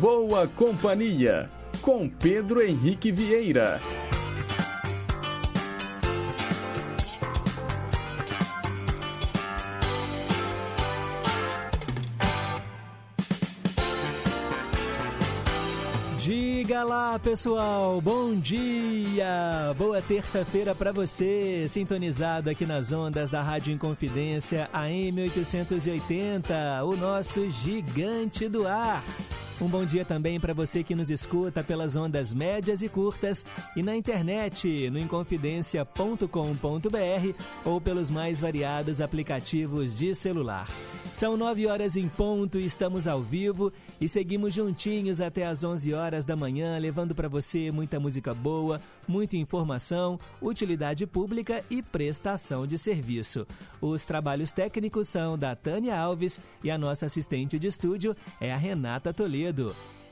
boa companhia com Pedro Henrique Vieira. Diga lá, pessoal. Bom dia. Boa terça-feira para você, sintonizado aqui nas ondas da Rádio Inconfidência AM 880, o nosso gigante do ar. Um bom dia também para você que nos escuta pelas ondas médias e curtas e na internet no inconfidencia.com.br ou pelos mais variados aplicativos de celular. São nove horas em ponto, estamos ao vivo e seguimos juntinhos até às onze horas da manhã, levando para você muita música boa, muita informação, utilidade pública e prestação de serviço. Os trabalhos técnicos são da Tânia Alves e a nossa assistente de estúdio é a Renata Toledo.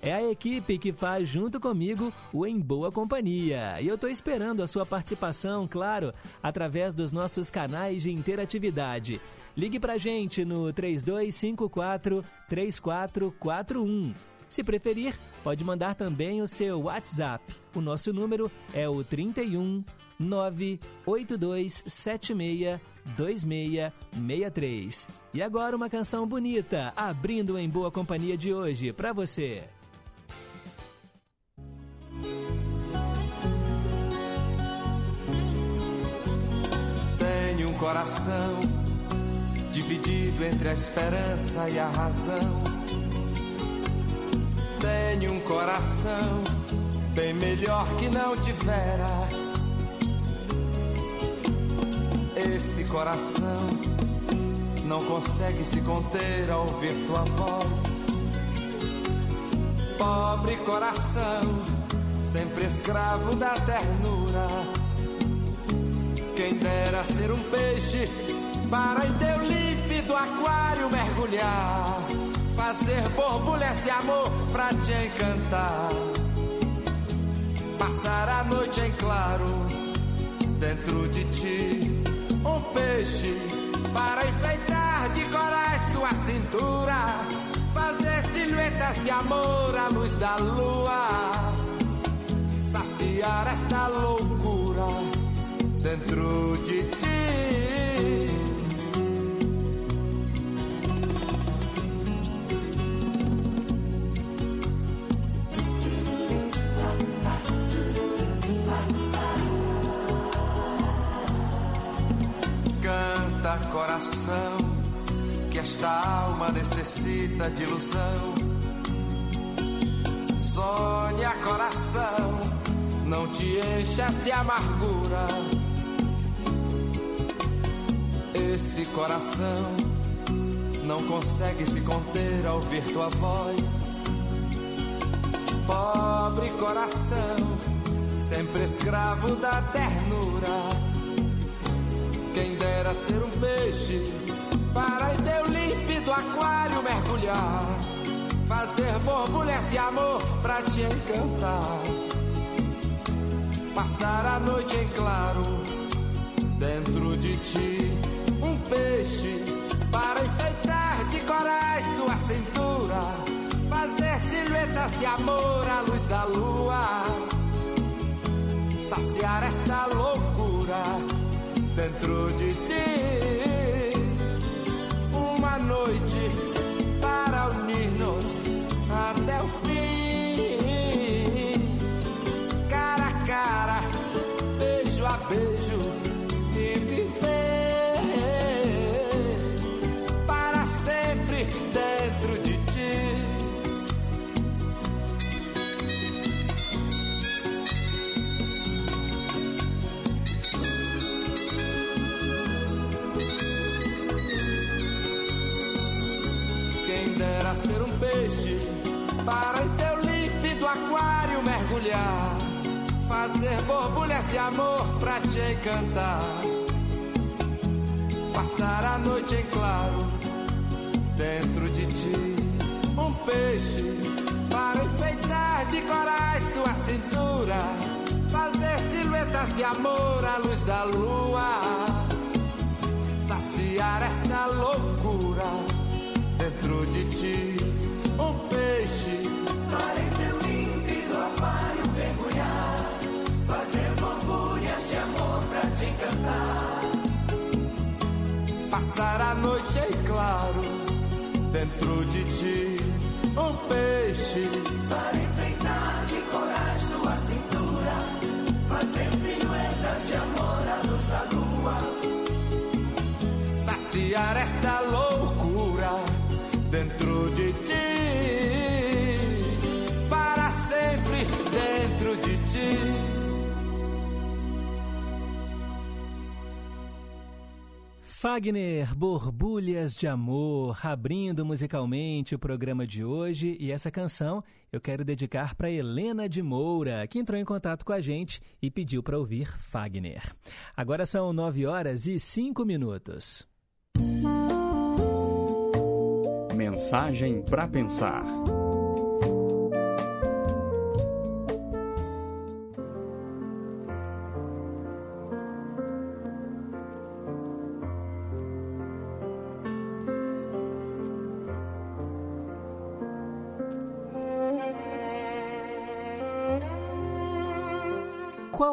É a equipe que faz junto comigo o Em Boa Companhia. E eu estou esperando a sua participação, claro, através dos nossos canais de interatividade. Ligue pra gente no 3254 3441. Se preferir, pode mandar também o seu WhatsApp. O nosso número é o 31 98276 2663. E agora uma canção bonita, abrindo em boa companhia de hoje para você. Tenho um coração dividido entre a esperança e a razão. Tenho um coração bem melhor que não tivera. Esse coração não consegue se conter ao ouvir tua voz. Pobre coração, sempre escravo da ternura. Quem dera ser um peixe para em teu límpido aquário mergulhar, fazer borbulhas de amor pra te encantar, passar a noite em claro dentro de ti, um peixe para enfeitar de corais tua cintura, fazer silhuetas de amor à luz da lua, saciar esta loucura dentro de ti. Canta coração, que esta alma necessita de ilusão. Sonha coração, não te enchas de amargura. Esse coração não consegue se conter ao ouvir tua voz. Pobre coração, sempre escravo da ternura. Quem dera ser um peixe para em teu límpido aquário mergulhar, fazer borbulhas de amor pra te encantar, passar a noite em claro dentro de ti, um peixe para enfeitar de corais tua cintura, fazer silhuetas de amor à luz da lua, saciar esta loucura dentro de ti. Uma noite fazer borbulhas de amor pra te encantar, passar a noite em claro dentro de ti, um peixe para enfeitar de corais tua cintura, fazer silhuetas de amor à luz da lua, saciar esta loucura dentro de ti, um peixe noite é claro, dentro de ti um peixe. Para enfeitar de corais tua cintura, fazer silhuetas de amor à luz da lua, saciar esta loucura Fagner, Borbulhas de Amor, abrindo musicalmente o programa de hoje. E essa canção eu quero dedicar para Helena de Moura, que entrou em contato com a gente e pediu para ouvir Fagner. Agora são nove horas e cinco minutos. Mensagem para pensar.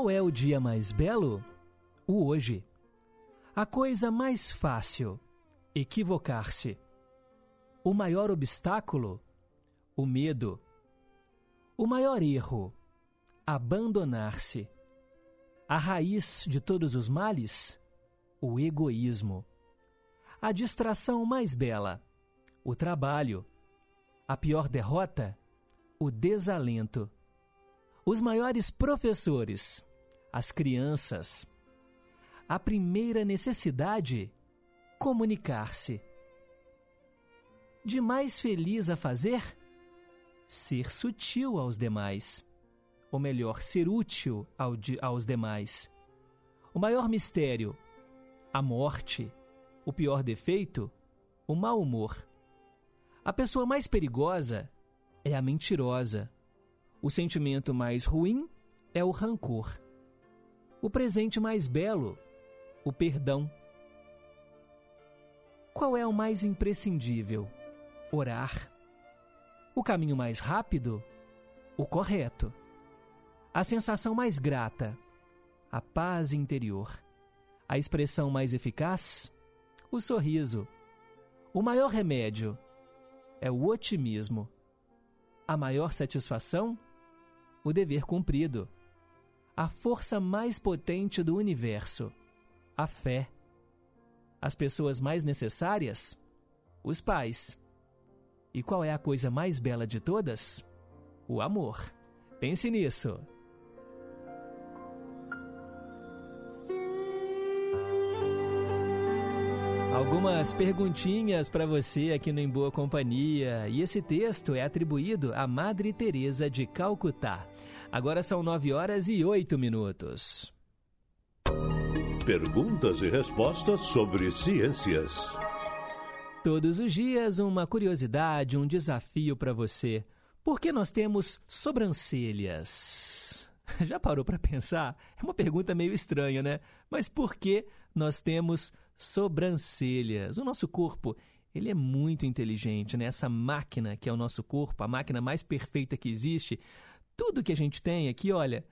Qual é o dia mais belo? O hoje. A coisa mais fácil: equivocar-se. O maior obstáculo? O medo. O maior erro? Abandonar-se. A raiz de todos os males? O egoísmo. A distração mais bela? O trabalho. A pior derrota? O desalento. Os maiores professores? As crianças. A primeira necessidade: comunicar-se. De mais feliz a fazer? Ser sutil aos demais. Ou melhor, ser útil ao de, aos demais. O maior mistério: a morte. O pior defeito: o mau humor. A pessoa mais perigosa é a mentirosa. O sentimento mais ruim é o rancor o presente mais belo, o perdão. Qual é o mais imprescindível? Orar. O caminho mais rápido? O correto. A sensação mais grata? A paz interior. A expressão mais eficaz? O sorriso. O maior remédio? É o otimismo. A maior satisfação? O dever cumprido a força mais potente do universo, a fé. As pessoas mais necessárias, os pais. E qual é a coisa mais bela de todas? O amor. Pense nisso. Algumas perguntinhas para você aqui no Em Boa Companhia. E esse texto é atribuído a Madre Teresa de Calcutá. Agora são nove horas e oito minutos. Perguntas e respostas sobre ciências. Todos os dias, uma curiosidade, um desafio para você. Por que nós temos sobrancelhas? Já parou para pensar? É uma pergunta meio estranha, né? Mas por que nós temos sobrancelhas? O nosso corpo, ele é muito inteligente, né? Essa máquina que é o nosso corpo, a máquina mais perfeita que existe, tudo que a gente tem aqui, olha,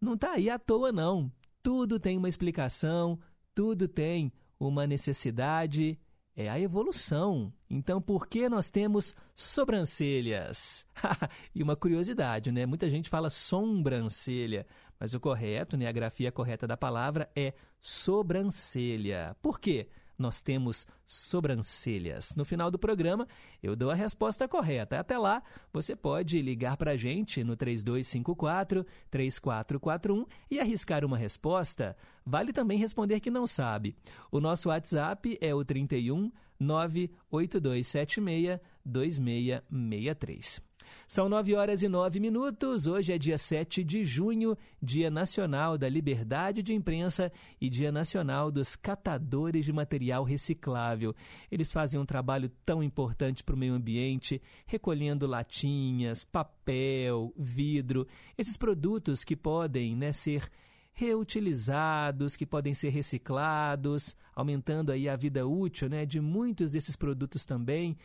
não está aí à toa, não. Tudo tem uma explicação, tudo tem uma necessidade, é a evolução. Então, por que nós temos sobrancelhas? e uma curiosidade, né? Muita gente fala sobrancelha, mas o correto, né, a grafia correta da palavra é sobrancelha. Por quê? Nós temos sobrancelhas. No final do programa, eu dou a resposta correta. Até lá, você pode ligar para a gente no 3254-3441 e arriscar uma resposta. Vale também responder que não sabe. O nosso WhatsApp é o 31 98276 2663. São nove horas e nove minutos. Hoje é dia 7 de junho, Dia Nacional da Liberdade de Imprensa e Dia Nacional dos Catadores de Material Reciclável. Eles fazem um trabalho tão importante para o meio ambiente, recolhendo latinhas, papel, vidro, esses produtos que podem né, ser reutilizados, que podem ser reciclados, aumentando aí a vida útil né, de muitos desses produtos também.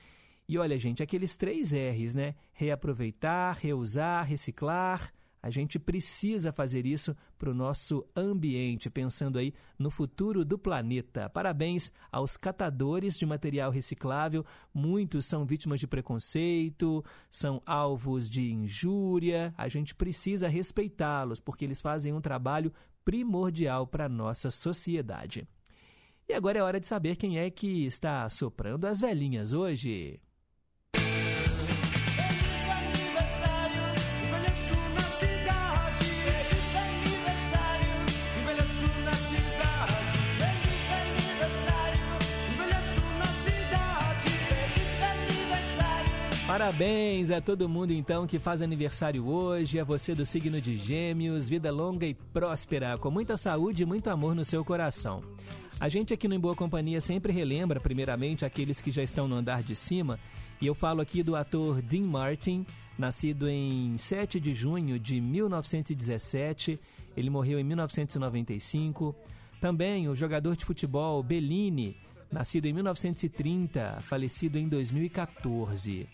E olha, gente, aqueles três R's, né? Reaproveitar, reusar, reciclar. A gente precisa fazer isso para o nosso ambiente, pensando aí no futuro do planeta. Parabéns aos catadores de material reciclável. Muitos são vítimas de preconceito, são alvos de injúria. A gente precisa respeitá-los, porque eles fazem um trabalho primordial para a nossa sociedade. E agora é hora de saber quem é que está soprando as velhinhas hoje. Parabéns a todo mundo então que faz aniversário hoje, a você do signo de Gêmeos, vida longa e próspera, com muita saúde e muito amor no seu coração. A gente aqui no Em Boa Companhia sempre relembra, primeiramente, aqueles que já estão no andar de cima, e eu falo aqui do ator Dean Martin, nascido em 7 de junho de 1917, ele morreu em 1995. Também o jogador de futebol Bellini, nascido em 1930, falecido em 2014.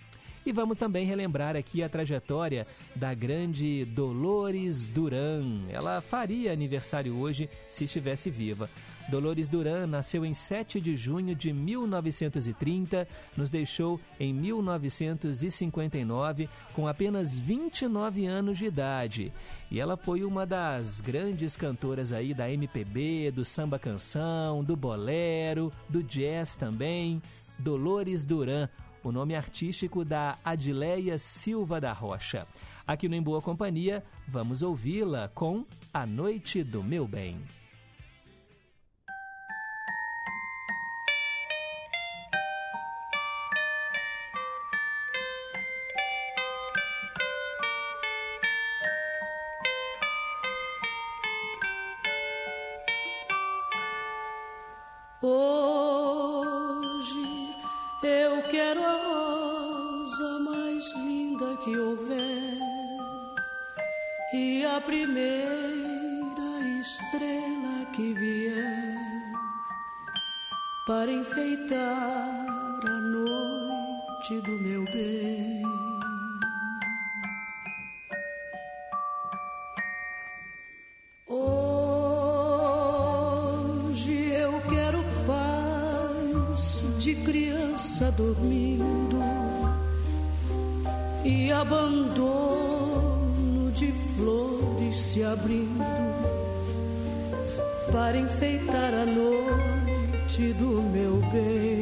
E vamos também relembrar aqui a trajetória da grande Dolores Duran. Ela faria aniversário hoje se estivesse viva. Dolores Duran nasceu em 7 de junho de 1930, nos deixou em 1959 com apenas 29 anos de idade. E ela foi uma das grandes cantoras aí da MPB, do samba canção, do bolero, do jazz também. Dolores Duran, o nome artístico da Adileia Silva da Rocha. Aqui no Em Boa Companhia, vamos ouvi-la com A Noite do Meu Bem. Dormindo e abandono de flor se abrindo para enfeitar a noite do meu bem.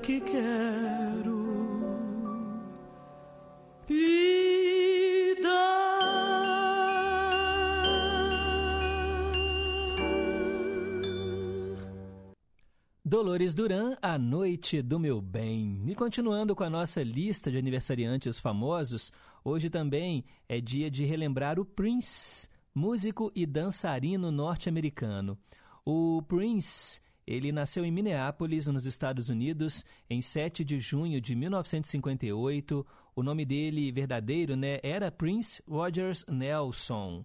Que quero lhe Dolores Duran, A Noite do Meu Bem. E continuando com a nossa lista de aniversariantes famosos, hoje também é dia de relembrar o Prince, músico e dançarino norte-americano. O Prince, ele nasceu em Minneapolis, nos Estados Unidos, em 7 de junho de 1958. O nome dele verdadeiro né, era Prince Rogers Nelson.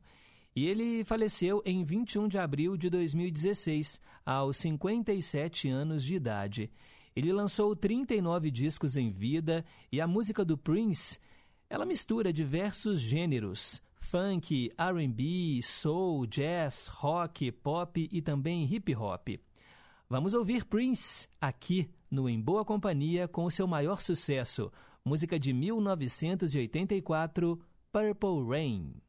E ele faleceu em 21 de abril de 2016, aos 57 anos de idade. Ele lançou 39 discos em vida e a música do Prince, ela mistura diversos gêneros: funk, R&B, soul, jazz, rock, pop e também hip hop. Vamos ouvir Prince aqui no Em Boa Companhia com o seu maior sucesso, música de 1984, Purple Rain.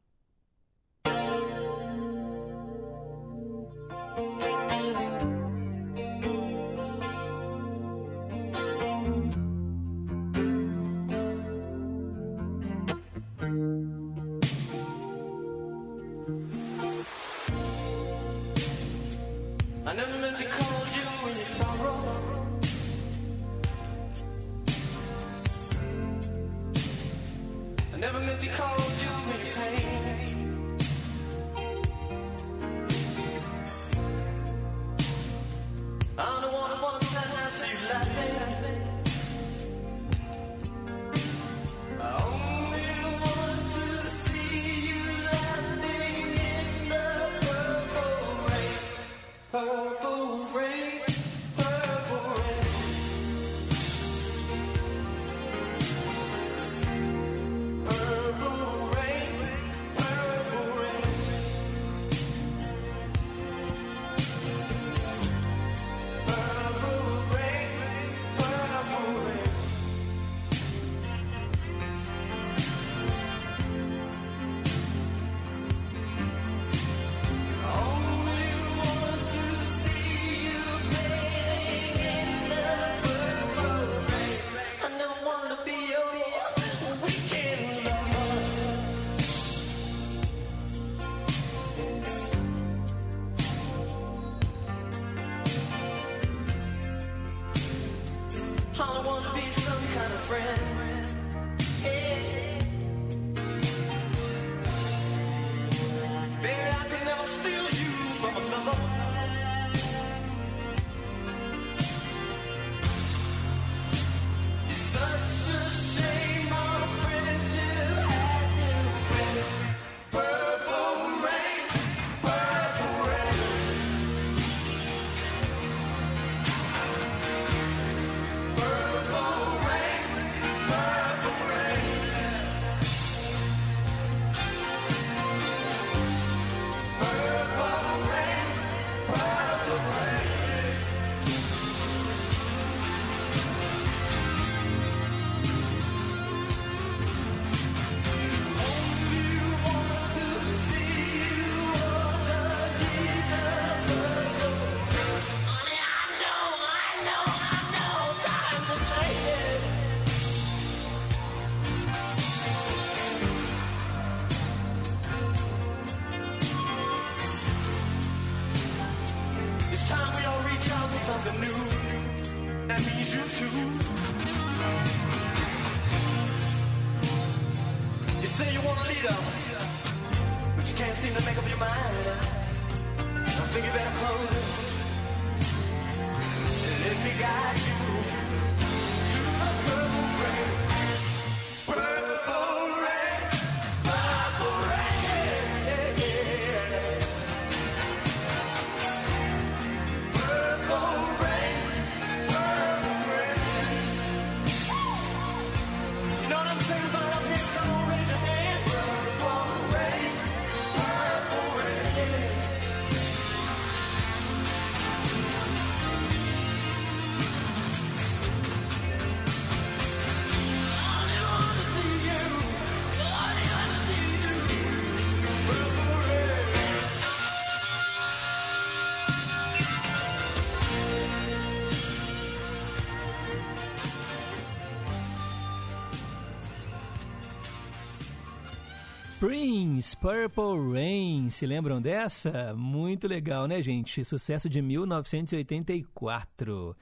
Prince, Purple Rain, se lembram dessa? Muito legal, né, gente? Sucesso de 1984.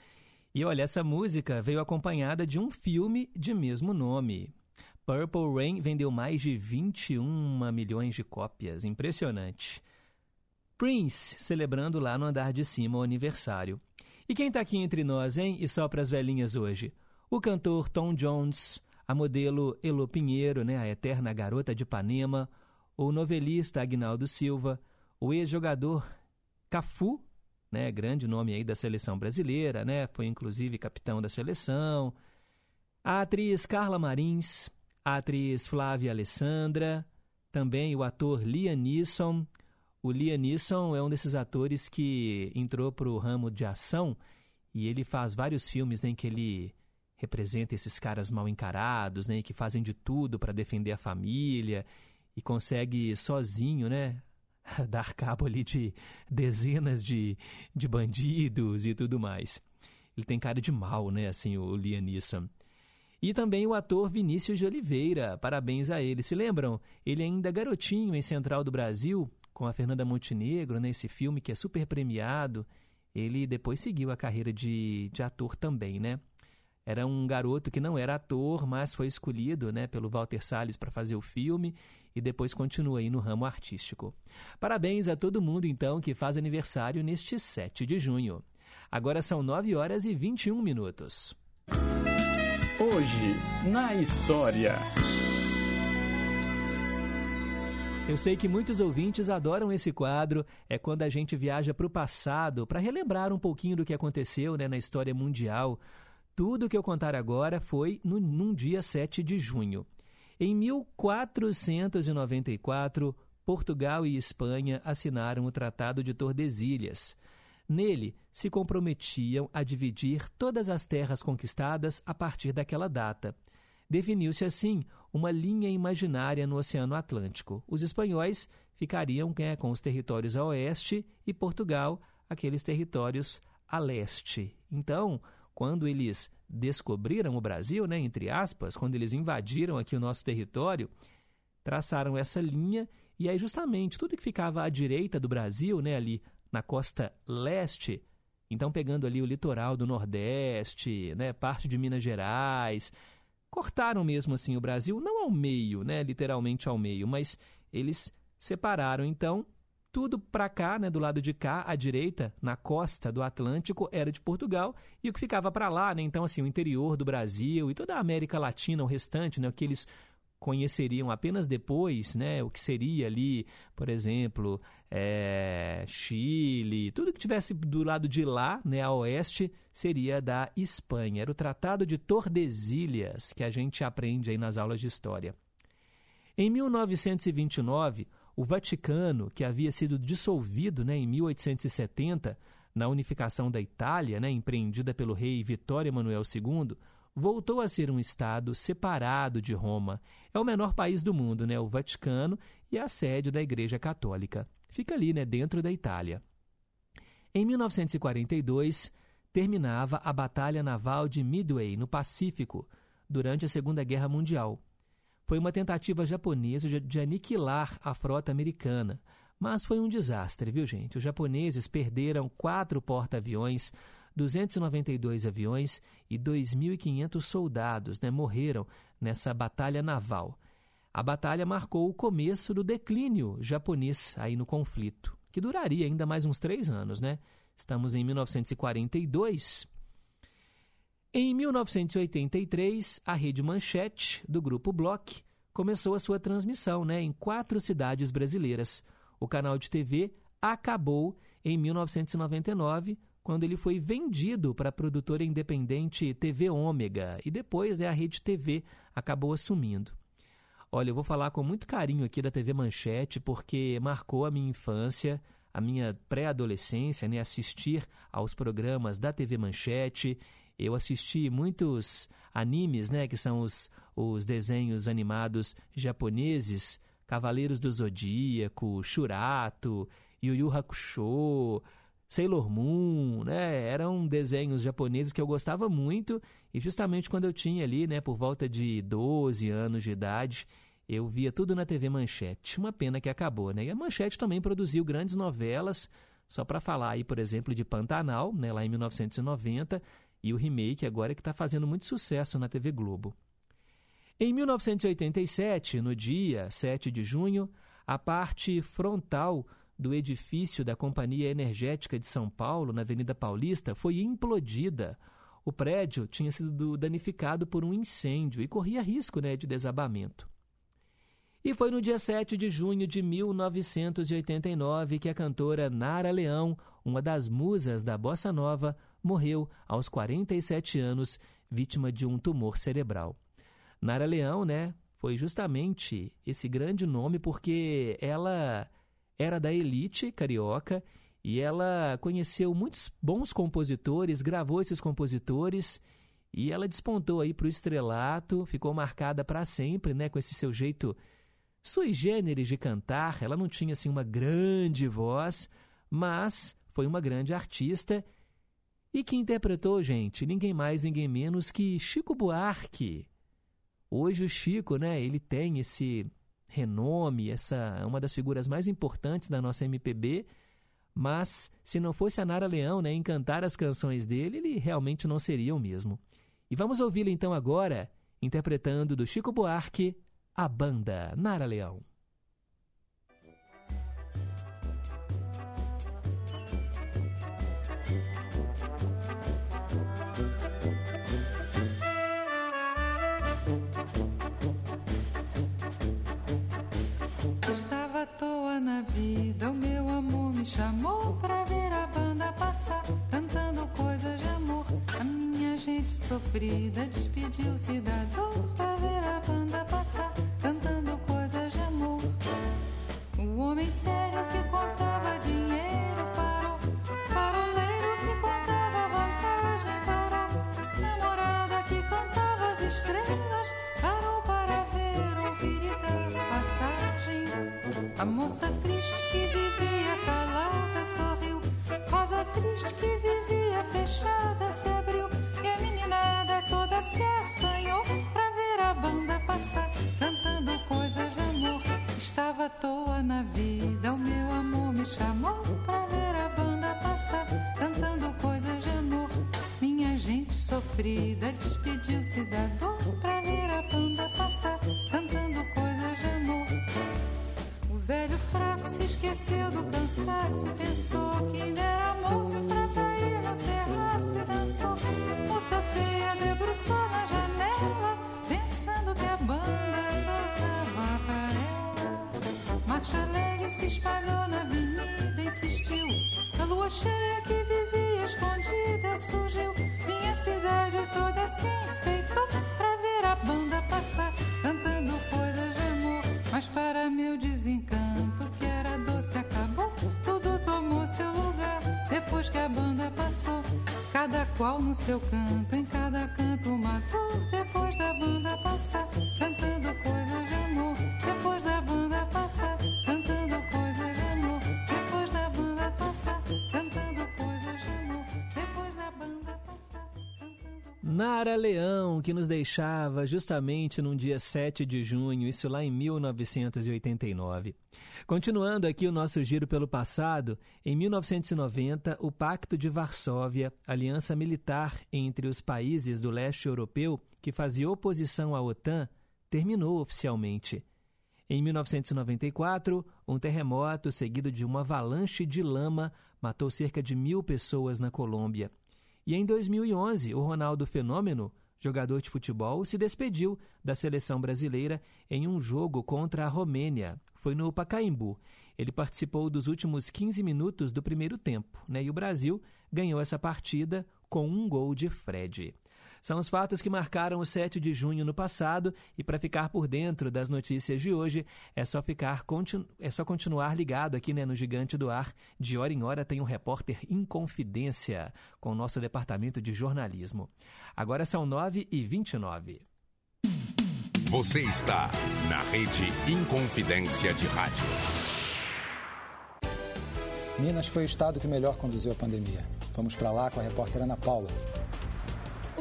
E olha, essa música veio acompanhada de um filme de mesmo nome. Purple Rain vendeu mais de 21 milhões de cópias, impressionante. Prince, celebrando lá no andar de cima o aniversário. E quem está aqui entre nós, hein? E só para as velhinhas hoje? O cantor Tom Jones, a modelo Elo Pinheiro, né? a eterna garota de Ipanema, o novelista Agnaldo Silva, o ex-jogador Cafu, né? grande nome aí da seleção brasileira, né? foi inclusive capitão da seleção, a atriz Carla Marins, a atriz Flávia Alessandra, também o ator Liam Neeson, o Liam Neeson é um desses atores que entrou para o ramo de ação e ele faz vários filmes né, em que ele representa esses caras mal encarados, né, que fazem de tudo para defender a família e consegue sozinho, né, dar cabo ali de dezenas de, de bandidos e tudo mais. Ele tem cara de mal, né, assim, o Liam Neeson. E também o ator Vinícius de Oliveira, parabéns a ele. Se lembram? Ele ainda garotinho em Central do Brasil, com a Fernanda Montenegro, nesse né, filme que é super premiado. Ele depois seguiu a carreira de, de ator também, né? Era um garoto que não era ator, mas foi escolhido né, pelo Walter Salles para fazer o filme e depois continua aí no ramo artístico. Parabéns a todo mundo, então, que faz aniversário neste 7 de junho. Agora são 9 horas e 21 minutos. Hoje, na história. Eu sei que muitos ouvintes adoram esse quadro. É quando a gente viaja para o passado para relembrar um pouquinho do que aconteceu né, na história mundial. Tudo que eu contar agora foi no, num dia 7 de junho. Em 1494, Portugal e Espanha assinaram o Tratado de Tordesilhas. Nele, se comprometiam a dividir todas as terras conquistadas a partir daquela data. Definiu-se assim uma linha imaginária no Oceano Atlântico. Os espanhóis ficariam né, com os territórios a oeste e Portugal aqueles territórios a leste. Então, quando eles descobriram o Brasil, né, entre aspas, quando eles invadiram aqui o nosso território, traçaram essa linha e aí justamente tudo que ficava à direita do Brasil, né, ali na costa leste, então pegando ali o litoral do Nordeste, né, parte de Minas Gerais, cortaram mesmo assim o Brasil, não ao meio, né, literalmente ao meio, mas eles separaram então tudo para cá, né, do lado de cá, à direita, na costa do Atlântico, era de Portugal, e o que ficava para lá, né, então assim, o interior do Brasil e toda a América Latina, o restante, né, o que eles conheceriam apenas depois, né, o que seria ali, por exemplo, é, Chile, tudo que tivesse do lado de lá, né, a oeste, seria da Espanha. Era o Tratado de Tordesilhas, que a gente aprende aí nas aulas de história. Em 1929, o Vaticano, que havia sido dissolvido né, em 1870, na unificação da Itália, né, empreendida pelo rei Vitório Emanuel II, voltou a ser um estado separado de Roma. É o menor país do mundo, né, o Vaticano, e é a sede da Igreja Católica. Fica ali, né, dentro da Itália. Em 1942, terminava a Batalha Naval de Midway, no Pacífico, durante a Segunda Guerra Mundial. Foi uma tentativa japonesa de, aniquilar a frota americana, mas foi um desastre, viu, gente? Os japoneses perderam quatro porta-aviões, 292 aviões e 2.500 soldados né, morreram nessa batalha naval. A batalha marcou o começo do declínio japonês aí no conflito, que duraria ainda mais uns três anos, né? Estamos em 1942. Em 1983, a Rede Manchete, do Grupo Block, começou a sua transmissão né, em quatro cidades brasileiras. O canal de TV acabou em 1999 quando ele foi vendido para a produtora independente TV Ômega e depois né, a Rede TV acabou assumindo. Olha, eu vou falar com muito carinho aqui da TV Manchete porque marcou a minha infância, a minha pré-adolescência, né, assistir aos programas da TV Manchete. Eu assisti muitos animes, né, que são os, os desenhos animados japoneses, Cavaleiros do Zodíaco, Shurato, Yu Yu Hakusho, Sailor Moon, né? Eram desenhos japoneses que eu gostava muito e justamente quando eu tinha ali, né, por volta de 12 anos de idade, eu via tudo na TV Manchete. Uma pena que acabou, né? E a Manchete também produziu grandes novelas, só para falar aí, por exemplo, de Pantanal, né, lá em 1990, e o remake agora que está fazendo muito sucesso na TV Globo. Em 1987, no dia 7 de junho, a parte frontal do edifício da Companhia Energética de São Paulo, na Avenida Paulista, foi implodida. O prédio tinha sido danificado por um incêndio e corria risco né, de desabamento. E foi no dia 7 de junho de 1989 que a cantora Nara Leão, uma das musas da bossa nova, morreu aos 47 anos, vítima de um tumor cerebral. Nara Leão, né, foi justamente esse grande nome porque ela era da elite carioca e ela conheceu muitos bons compositores, gravou esses compositores e ela despontou aí para o estrelato, ficou marcada para sempre, né, com esse seu jeito sui generis de cantar. Ela não tinha assim uma grande voz, mas foi uma grande artista e que interpretou, gente, ninguém mais, ninguém menos que Chico Buarque. Hoje o Chico, né, ele tem esse renome, essa é uma das figuras mais importantes da nossa MPB, mas se não fosse a Nara Leão, né, em cantar as canções dele, ele realmente não seria o mesmo. E vamos ouvi-la então agora, interpretando do Chico Buarque, a banda Nara Leão. Na vida, o meu amor me chamou pra ver a banda passar, cantando coisas de amor. A minha gente sofrida despediu-se da dor pra ver a banda passar, cantando coisas de amor. O homem sério Que vivia fechada se abriu. E a meninada toda se assanhou pra ver a banda passar, cantando coisas de amor. Estava à toa na vida, o meu amor me chamou pra ver a banda passar, cantando coisas de amor. Minha gente sofrida despediu-se da dor pra se espalhou na avenida, insistiu. A lua cheia que vivia escondida surgiu. Minha cidade toda se enfeitou pra ver a banda passar, cantando coisas de amor. Mas para meu desencanto, que era doce acabou, tudo tomou seu lugar. Depois que a banda passou, cada qual no seu canto, em cada canto uma dor. Depois da banda passar, Nara Leão, que nos deixava justamente num dia 7 de junho, isso lá em 1989. Continuando aqui o nosso giro pelo passado, em 1990, o Pacto de Varsóvia, aliança militar entre os países do leste europeu que fazia oposição à OTAN, terminou oficialmente. Em 1994, um terremoto seguido de uma avalanche de lama matou cerca de mil pessoas na Colômbia. E em 2011, o Ronaldo Fenômeno, jogador de futebol, se despediu da seleção brasileira em um jogo contra a Romênia. Foi no Pacaembu. Ele participou dos últimos 15 minutos do primeiro tempo, né? E o Brasil ganhou essa partida com um gol de Fred. São os fatos que marcaram o 7 de junho no passado e para ficar por dentro das notícias de hoje é só ficar é só continuar ligado aqui né, no Gigante do Ar. De hora em hora tem um repórter em confidência com o nosso departamento de jornalismo. Agora são 9 e 29 Você está na rede Inconfidência de Rádio. Minas foi o estado que melhor conduziu a pandemia. Vamos para lá com a repórter Ana Paula.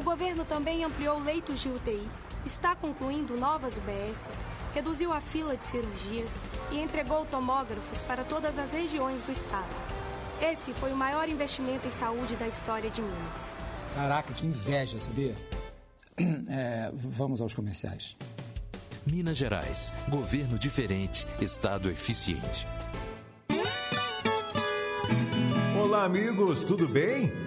O governo também ampliou leitos de UTI, está concluindo novas UBSs, reduziu a fila de cirurgias e entregou tomógrafos para todas as regiões do estado. Esse foi o maior investimento em saúde da história de Minas. Caraca, que inveja, sabia? É, vamos aos comerciais. Minas Gerais, governo diferente, estado eficiente. Olá, amigos, tudo bem?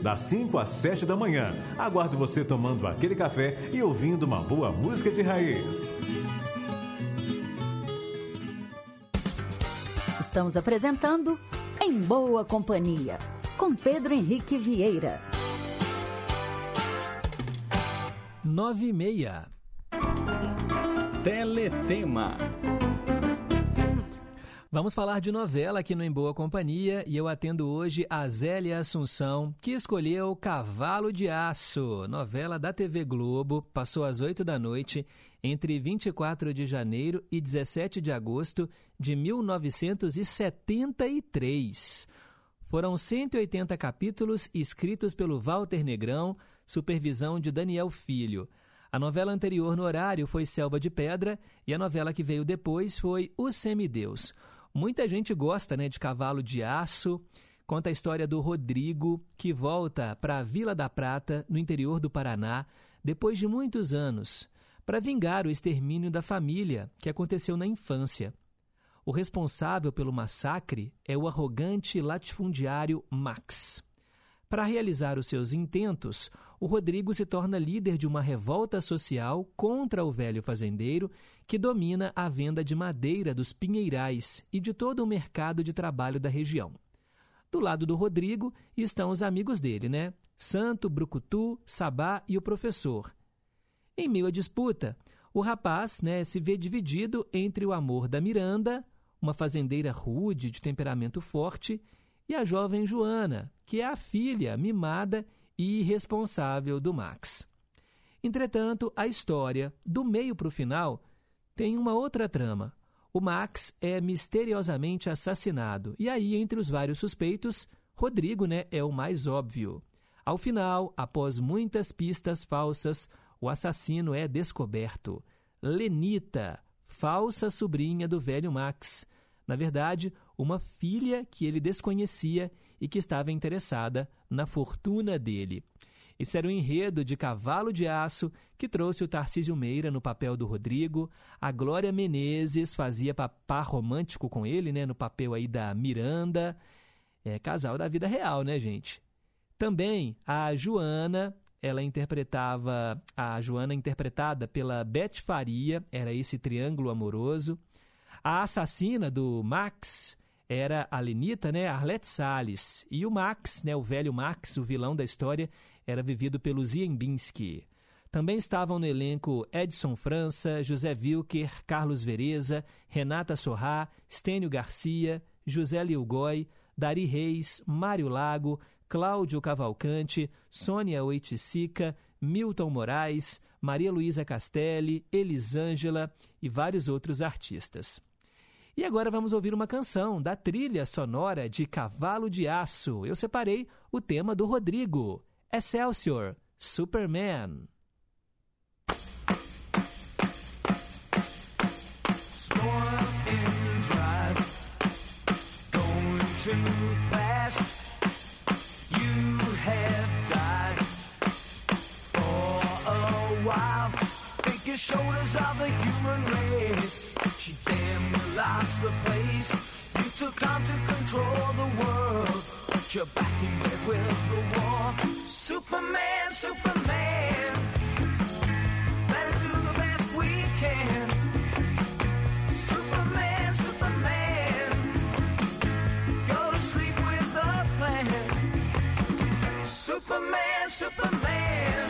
das 5 às 7 da manhã. Aguardo você tomando aquele café e ouvindo uma boa música de raiz. Estamos apresentando Em Boa Companhia, com Pedro Henrique Vieira. 9 e meia. Teletema. Vamos falar de novela aqui no Em Boa Companhia e eu atendo hoje a Zélia Assunção, que escolheu Cavalo de Aço, novela da TV Globo, passou às 8 da noite entre 24 de janeiro e 17 de agosto de 1973. Foram 180 capítulos escritos pelo Walter Negrão, supervisão de Daniel Filho. A novela anterior no horário foi Selva de Pedra e a novela que veio depois foi O Semideus. Muita gente gosta né, de Cavalo de Aço. Conta a história do Rodrigo, que volta para a Vila da Prata, no interior do Paraná, depois de muitos anos, para vingar o extermínio da família que aconteceu na infância. O responsável pelo massacre é o arrogante latifundiário Max. Para realizar os seus intentos, o Rodrigo se torna líder de uma revolta social contra o velho fazendeiro que domina a venda de madeira dos pinheirais e de todo o mercado de trabalho da região. Do lado do Rodrigo estão os amigos dele, né? Santo, Brucutu, Sabá e o professor. Em meio à disputa, o rapaz né, se vê dividido entre o amor da Miranda, uma fazendeira rude de temperamento forte, e a jovem Joana, que é a filha mimada e irresponsável do Max. Entretanto, a história, do meio para o final, tem uma outra trama. O Max é misteriosamente assassinado, e aí, entre os vários suspeitos, Rodrigo né, é o mais óbvio. Ao final, após muitas pistas falsas, o assassino é descoberto. Lenita, falsa sobrinha do velho Max. Na verdade, uma filha que ele desconhecia e que estava interessada na fortuna dele. Esse era o enredo de Cavalo de Aço que trouxe o Tarcísio Meira no papel do Rodrigo, a Glória Menezes fazia par romântico com ele, né, no papel aí da Miranda, é casal da vida real, né, gente? Também a Joana, ela interpretava a Joana interpretada pela Beth Faria, era esse triângulo amoroso. A assassina do Max era a Lenita, né, Arlette Salles, e o Max, né, o velho Max, o vilão da história, era vivido pelo Ziembinski. Também estavam no elenco Edson França, José Wilker, Carlos Vereza, Renata Sorrá, Stênio Garcia, José Lilgói, Dari Reis, Mário Lago, Cláudio Cavalcante, Sônia Oiticica, Milton Moraes, Maria Luísa Castelli, Elisângela e vários outros artistas. E agora vamos ouvir uma canção da trilha sonora de Cavalo de Aço. Eu separei o tema do Rodrigo, Excelsior, Superman. Shoulders the human race. She damn near lost the place. You took to control the world, but you're backing it with the war. Superman, Superman. Better do the best we can. Superman, Superman. Go to sleep with a plan. Superman, Superman.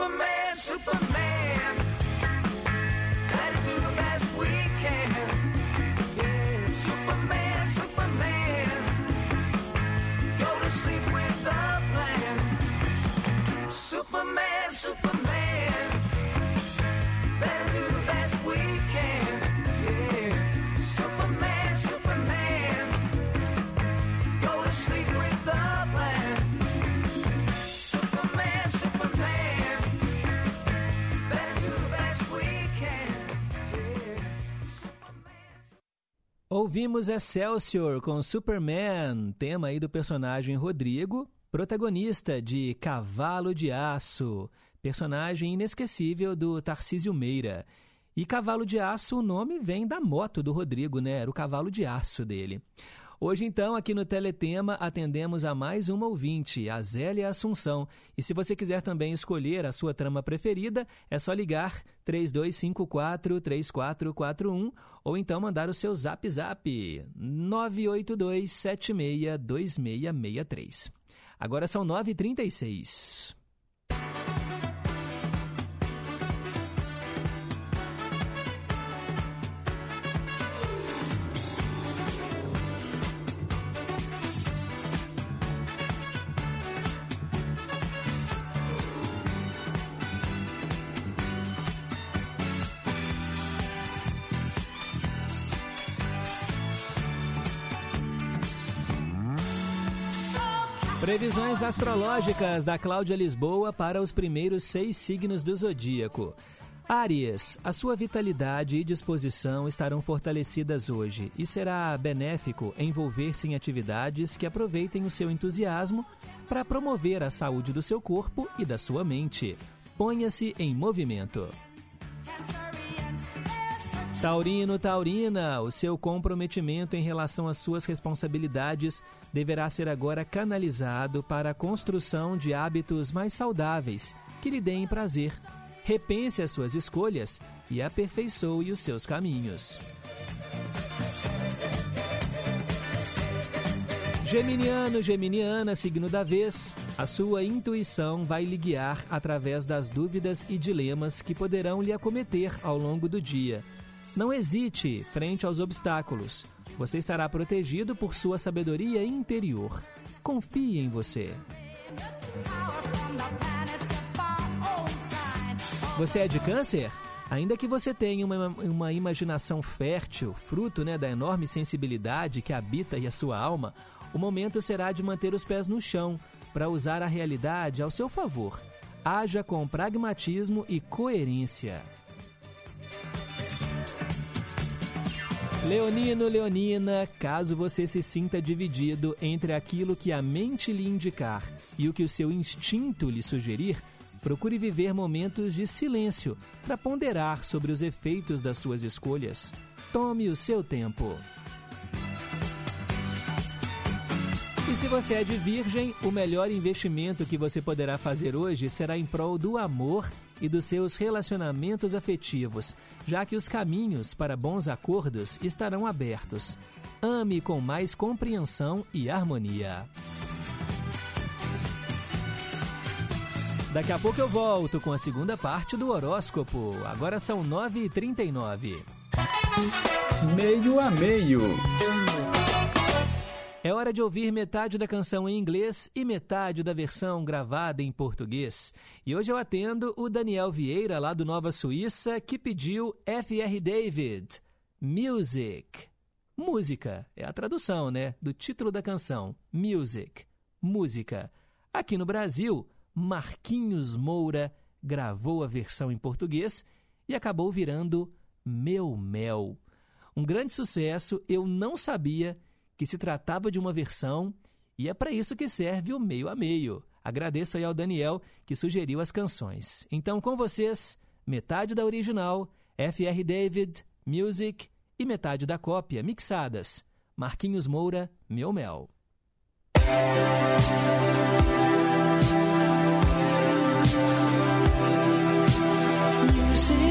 Superman, Superman. Gotta do the best we can. Yeah, Superman, Superman. Go to sleep with a plan. Superman, Superman. Ouvimos Excelsior com Superman, tema aí do personagem Rodrigo, protagonista de Cavalo de Aço, personagem inesquecível do Tarcísio Meira. E Cavalo de Aço, o nome vem da moto do Rodrigo, né? Era o cavalo de aço dele. Hoje, então, aqui no Teletema, atendemos a mais uma ouvinte, a Zélia Assunção. E se você quiser também escolher a sua trama preferida, é só ligar 3254-3441 ou então mandar o seu zap zap 982762663. Agora são 9h36. Previsões astrológicas da Cláudia Lisboa para os primeiros seis signos do zodíaco. Áries, a sua vitalidade e disposição estarão fortalecidas hoje e será benéfico envolver-se em atividades que aproveitem o seu entusiasmo para promover a saúde do seu corpo e da sua mente. Ponha-se em movimento. Taurino, Taurina, o seu comprometimento em relação às suas responsabilidades deverá ser agora canalizado para a construção de hábitos mais saudáveis que lhe deem prazer. Repense as suas escolhas e aperfeiçoe os seus caminhos. Geminiano, Geminiana, signo da vez, a sua intuição vai lhe guiar através das dúvidas e dilemas que poderão lhe acometer ao longo do dia. Não hesite frente aos obstáculos. Você estará protegido por sua sabedoria interior. Confie em você. Você é de câncer? Ainda que você tenha uma, uma imaginação fértil, fruto né, da enorme sensibilidade que habita a sua alma, o momento será de manter os pés no chão para usar a realidade ao seu favor. Haja com pragmatismo e coerência. Leonino, Leonina, caso você se sinta dividido entre aquilo que a mente lhe indicar e o que o seu instinto lhe sugerir, procure viver momentos de silêncio para ponderar sobre os efeitos das suas escolhas. Tome o seu tempo. E se você é de virgem, o melhor investimento que você poderá fazer hoje será em prol do amor e dos seus relacionamentos afetivos, já que os caminhos para bons acordos estarão abertos. Ame com mais compreensão e harmonia. Daqui a pouco eu volto com a segunda parte do horóscopo. Agora são 9h39. Meio a meio. É hora de ouvir metade da canção em inglês e metade da versão gravada em português. E hoje eu atendo o Daniel Vieira, lá do Nova Suíça, que pediu F.R. David, Music. Música é a tradução, né, do título da canção, Music, música. Aqui no Brasil, Marquinhos Moura, gravou a versão em português e acabou virando Meu Mel. Um grande sucesso, eu não sabia que se tratava de uma versão e é para isso que serve o meio a meio. Agradeço aí ao Daniel que sugeriu as canções. Então, com vocês, metade da original, FR David, Music e metade da cópia, mixadas. Marquinhos Moura, Meu Mel. Music,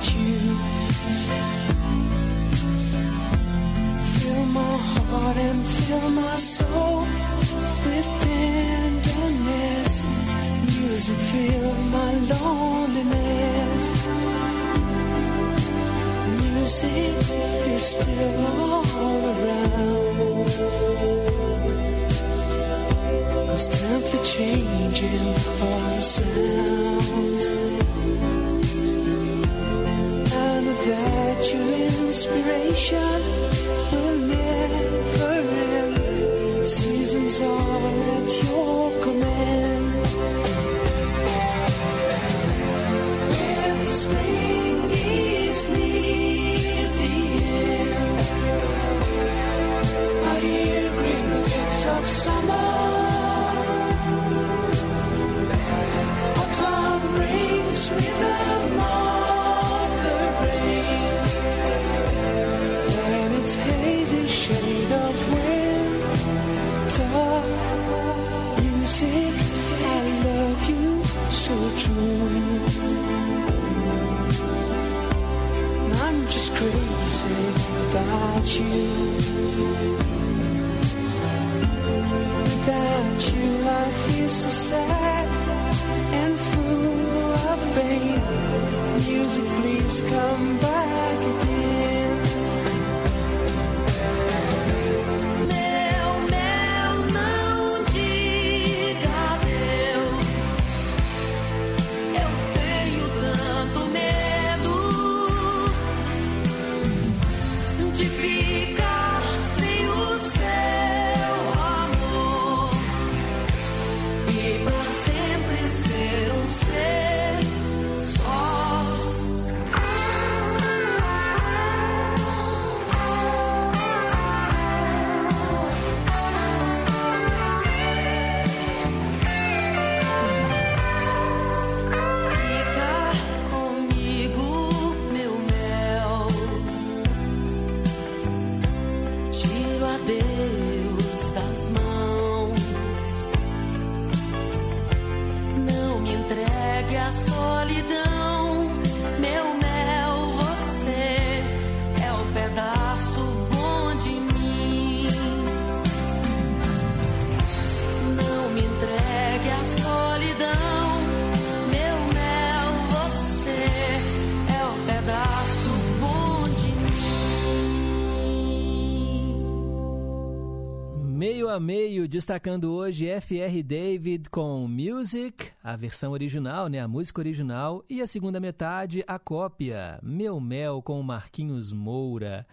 without you. Fill my heart and fill my soul with tenderness. Music, fill my loneliness. Music is still all around. Constantly changing all the sounds. Your inspiration will never end. Seasons are at your Without you, life is so sad and full of pain. Music, please come back again. Destacando hoje FR David com Music, a versão original, né, a música original, e a segunda metade, a cópia, Meu Mel com Marquinhos Moura.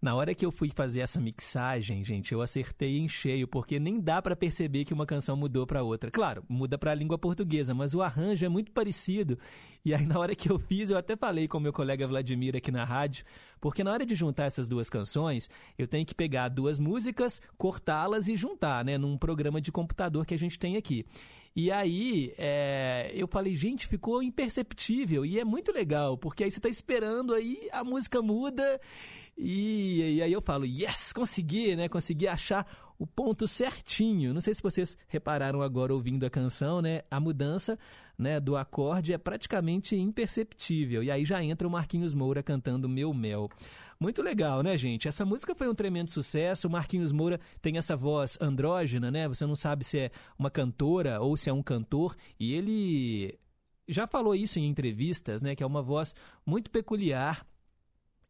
Na hora que eu fui fazer essa mixagem, gente, eu acertei em cheio, porque nem dá pra perceber que uma canção mudou pra outra. Claro, muda pra língua portuguesa, mas o arranjo é muito parecido. E aí, na hora que eu fiz, eu até falei com meu colega Vladimir aqui na rádio, porque na hora de juntar essas duas canções, eu tenho que pegar duas músicas, cortá-las e juntar, né, num programa de computador que a gente tem aqui. E aí, é, eu falei, gente, ficou imperceptível. E é muito legal, porque aí você tá esperando, aí a música muda. E, e aí eu falo, yes, consegui, né? Consegui achar o ponto certinho. Não sei se vocês repararam agora ouvindo a canção, né? A mudança né, do acorde é praticamente imperceptível. E aí já entra o Marquinhos Moura cantando Meu Mel. Muito legal, né, gente? Essa música foi um tremendo sucesso. O Marquinhos Moura tem essa voz andrógena, né? Você não sabe se é uma cantora ou se é um cantor. E ele já falou isso em entrevistas, né? Que é uma voz muito peculiar.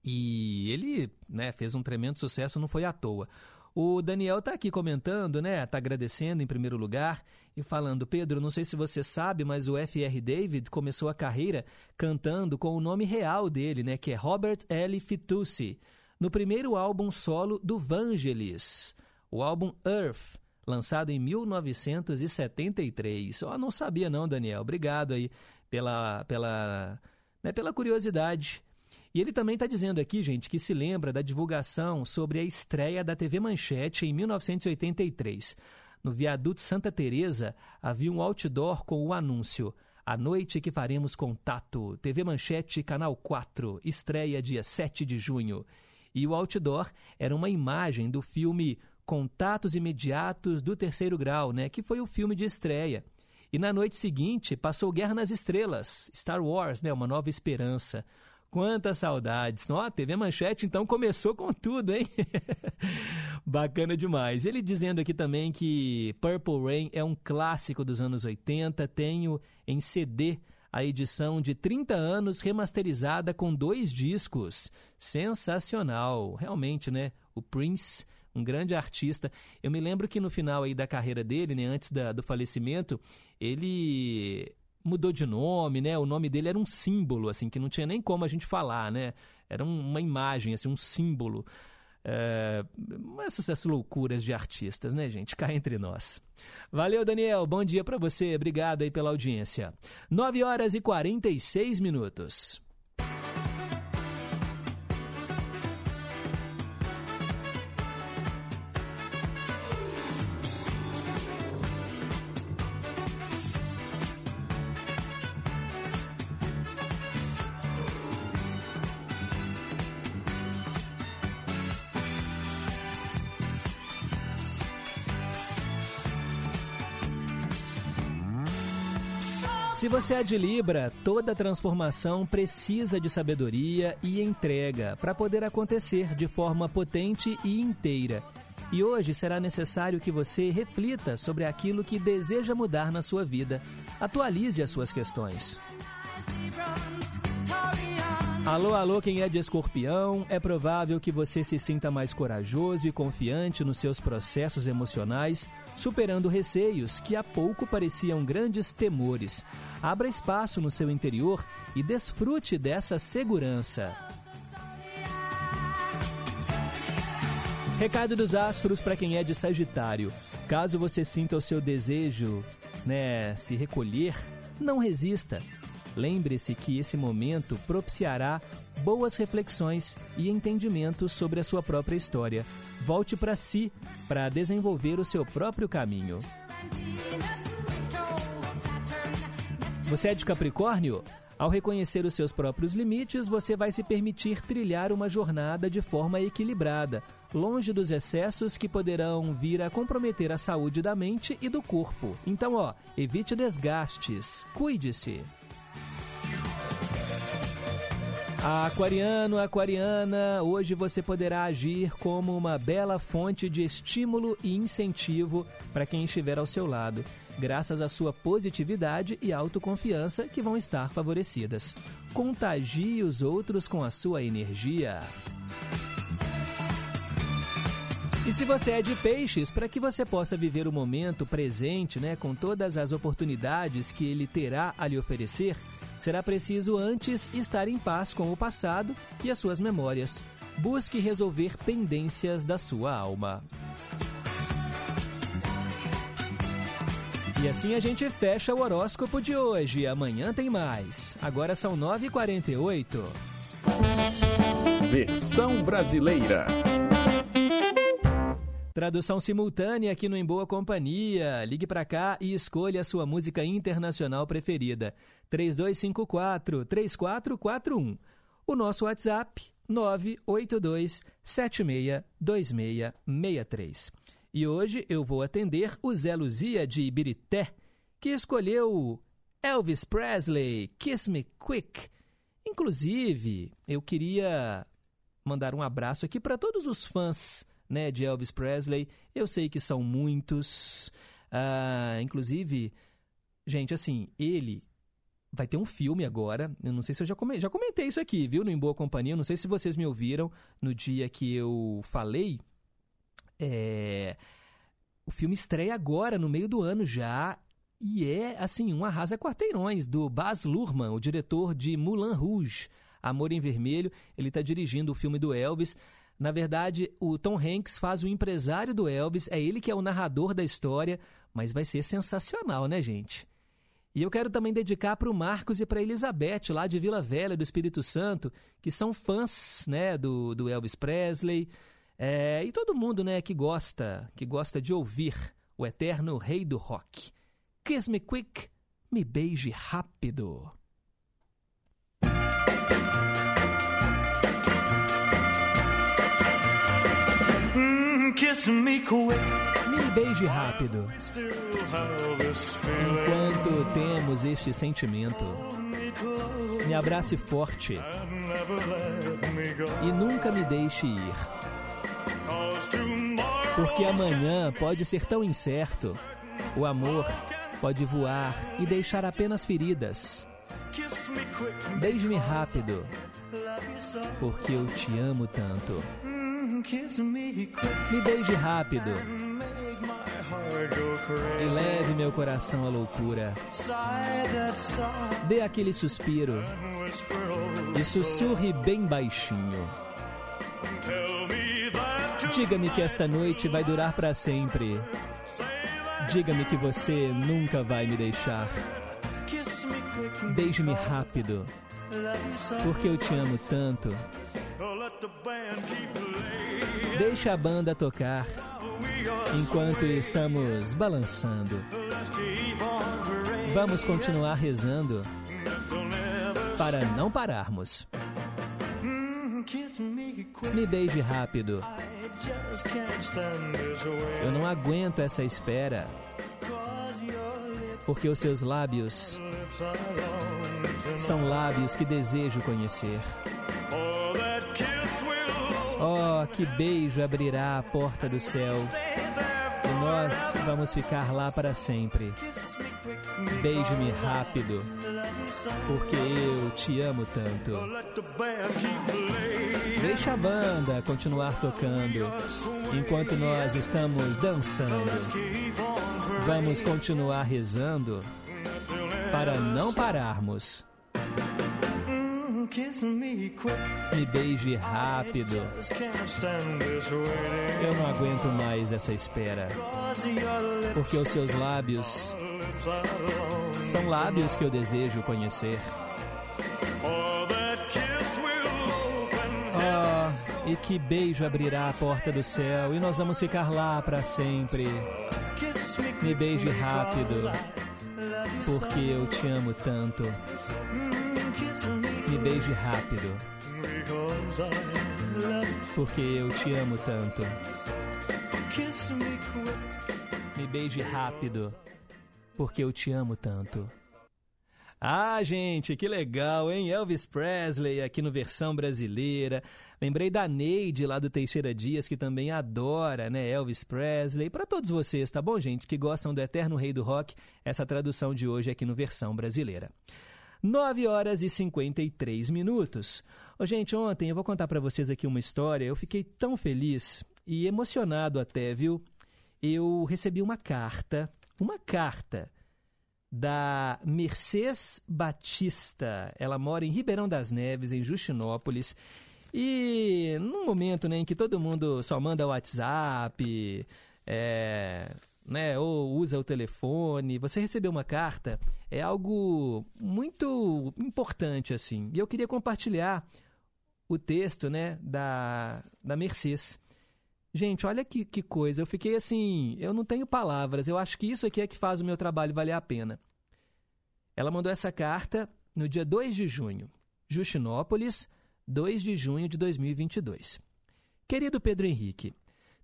E ele né, fez um tremendo sucesso, não foi à toa. O Daniel está aqui comentando, né? Está agradecendo em primeiro lugar e falando, Pedro, não sei se você sabe, mas o F.R. David começou a carreira cantando com o nome real dele, né? Que é Robert L. Fitoussi. no primeiro álbum solo do Vangelis, o álbum Earth, lançado em 1973. Ó, oh, não sabia não, Daniel. Obrigado aí pela, pela, né, pela curiosidade. E ele também está dizendo aqui, gente, que se lembra da divulgação sobre a estreia da TV Manchete em 1983. No viaduto Santa Teresa havia um outdoor com o anúncio a noite que faremos contato. TV Manchete, Canal 4, estreia dia 7 de junho. E o outdoor era uma imagem do filme Contatos Imediatos do Terceiro Grau, né? Que foi o filme de estreia. E na noite seguinte passou Guerra nas Estrelas, Star Wars, né? Uma Nova Esperança. Quantas saudades. Ó, a TV Manchete então começou com tudo, hein? Bacana demais. Ele dizendo aqui também que Purple Rain é um clássico dos anos 80. Tenho em CD a edição de 30 anos remasterizada com dois discos. Sensacional. Realmente, né? O Prince um grande artista. Eu me lembro que no final aí da carreira dele, né, antes da, do falecimento, ele mudou de nome, né? O nome dele era um símbolo, assim, que não tinha nem como a gente falar, né? Era uma imagem, assim, um símbolo. É, essas, essas loucuras de artistas, né, gente? Cá entre nós. Valeu, Daniel. Bom dia para você. Obrigado aí pela audiência. 9 horas e 46 minutos. Se você é de Libra, toda transformação precisa de sabedoria e entrega para poder acontecer de forma potente e inteira. E hoje será necessário que você reflita sobre aquilo que deseja mudar na sua vida. Atualize as suas questões. Alô, alô, quem é de escorpião, é provável que você se sinta mais corajoso e confiante nos seus processos emocionais, superando receios que há pouco pareciam grandes temores. Abra espaço no seu interior e desfrute dessa segurança. Recado dos astros para quem é de Sagitário. Caso você sinta o seu desejo, né, se recolher, não resista. Lembre-se que esse momento propiciará boas reflexões e entendimentos sobre a sua própria história. Volte para si para desenvolver o seu próprio caminho. Você é de Capricórnio? Ao reconhecer os seus próprios limites, você vai se permitir trilhar uma jornada de forma equilibrada, longe dos excessos que poderão vir a comprometer a saúde da mente e do corpo. Então, ó, evite desgastes, cuide-se. Aquariano, aquariana, hoje você poderá agir como uma bela fonte de estímulo e incentivo para quem estiver ao seu lado, graças à sua positividade e autoconfiança que vão estar favorecidas. Contagie os outros com a sua energia. E se você é de peixes, para que você possa viver o momento presente, né, com todas as oportunidades que ele terá a lhe oferecer, será preciso antes estar em paz com o passado e as suas memórias. Busque resolver pendências da sua alma. E assim a gente fecha o horóscopo de hoje. Amanhã tem mais. Agora são 9h48. Versão brasileira. Tradução simultânea aqui no Em Boa Companhia. Ligue para cá e escolha a sua música internacional preferida. 3254-3441. O nosso WhatsApp 982-762663. E hoje eu vou atender o Zé Luzia de Ibirité, que escolheu Elvis Presley, Kiss Me Quick. Inclusive, eu queria mandar um abraço aqui para todos os fãs né, de Elvis Presley. Eu sei que são muitos. Uh, inclusive, gente, assim, ele vai ter um filme agora. Eu não sei se eu já comentei, já comentei isso aqui, viu, no Em Boa Companhia. Eu não sei se vocês me ouviram no dia que eu falei. É... O filme estreia agora, no meio do ano já. E é, assim, um arrasa quarteirões do Baz Luhrmann, o diretor de Moulin Rouge, Amor em Vermelho. Ele está dirigindo o filme do Elvis. Na verdade, o Tom Hanks faz o empresário do Elvis, é ele que é o narrador da história, mas vai ser sensacional, né, gente? E eu quero também dedicar para o Marcos e para Elizabeth, lá de Vila Velha, do Espírito Santo, que são fãs né, do, do Elvis Presley. É, e todo mundo né, que gosta, que gosta de ouvir o eterno rei do rock. Kiss me quick, me beije rápido. Me quick. Me beije rápido. Enquanto temos este sentimento, me abrace forte e nunca me deixe ir. Porque amanhã pode ser tão incerto. O amor pode voar e deixar apenas feridas. Beije-me rápido, porque eu te amo tanto. Me beije rápido e leve meu coração à loucura. Dê aquele suspiro e sussurre bem baixinho. Diga-me que esta noite vai durar para sempre. Diga-me que você nunca vai me deixar. Beije-me rápido, porque eu te amo tanto. Deixa a banda tocar enquanto estamos balançando. Vamos continuar rezando para não pararmos. Me beije rápido. Eu não aguento essa espera. Porque os seus lábios são lábios que desejo conhecer. Que beijo abrirá a porta do céu. E nós vamos ficar lá para sempre. Beije-me rápido, porque eu te amo tanto. Deixa a banda continuar tocando enquanto nós estamos dançando. Vamos continuar rezando para não pararmos. Me beije rápido. Eu não aguento mais essa espera. Porque os seus lábios são lábios que eu desejo conhecer. Oh, e que beijo abrirá a porta do céu e nós vamos ficar lá para sempre. Me beije rápido, porque eu te amo tanto. Me beije rápido, porque eu te amo tanto. Me beije rápido, porque eu te amo tanto. Ah, gente, que legal, hein? Elvis Presley aqui no versão brasileira. Lembrei da Neide lá do Teixeira Dias, que também adora, né, Elvis Presley. Para todos vocês, tá bom, gente, que gostam do eterno rei do rock, essa tradução de hoje aqui no versão brasileira. 9 horas e 53 minutos. Ô, gente, ontem eu vou contar para vocês aqui uma história. Eu fiquei tão feliz e emocionado até, viu? Eu recebi uma carta, uma carta da Mercedes Batista. Ela mora em Ribeirão das Neves, em Justinópolis. E num momento né, em que todo mundo só manda WhatsApp, é, né, ou usa o telefone, você receber uma carta é algo muito importante assim. E eu queria compartilhar o texto, né, da da Mercedes. Gente, olha que, que coisa. Eu fiquei assim, eu não tenho palavras. Eu acho que isso aqui é que faz o meu trabalho valer a pena. Ela mandou essa carta no dia 2 de junho. Justinópolis, 2 de junho de 2022. Querido Pedro Henrique,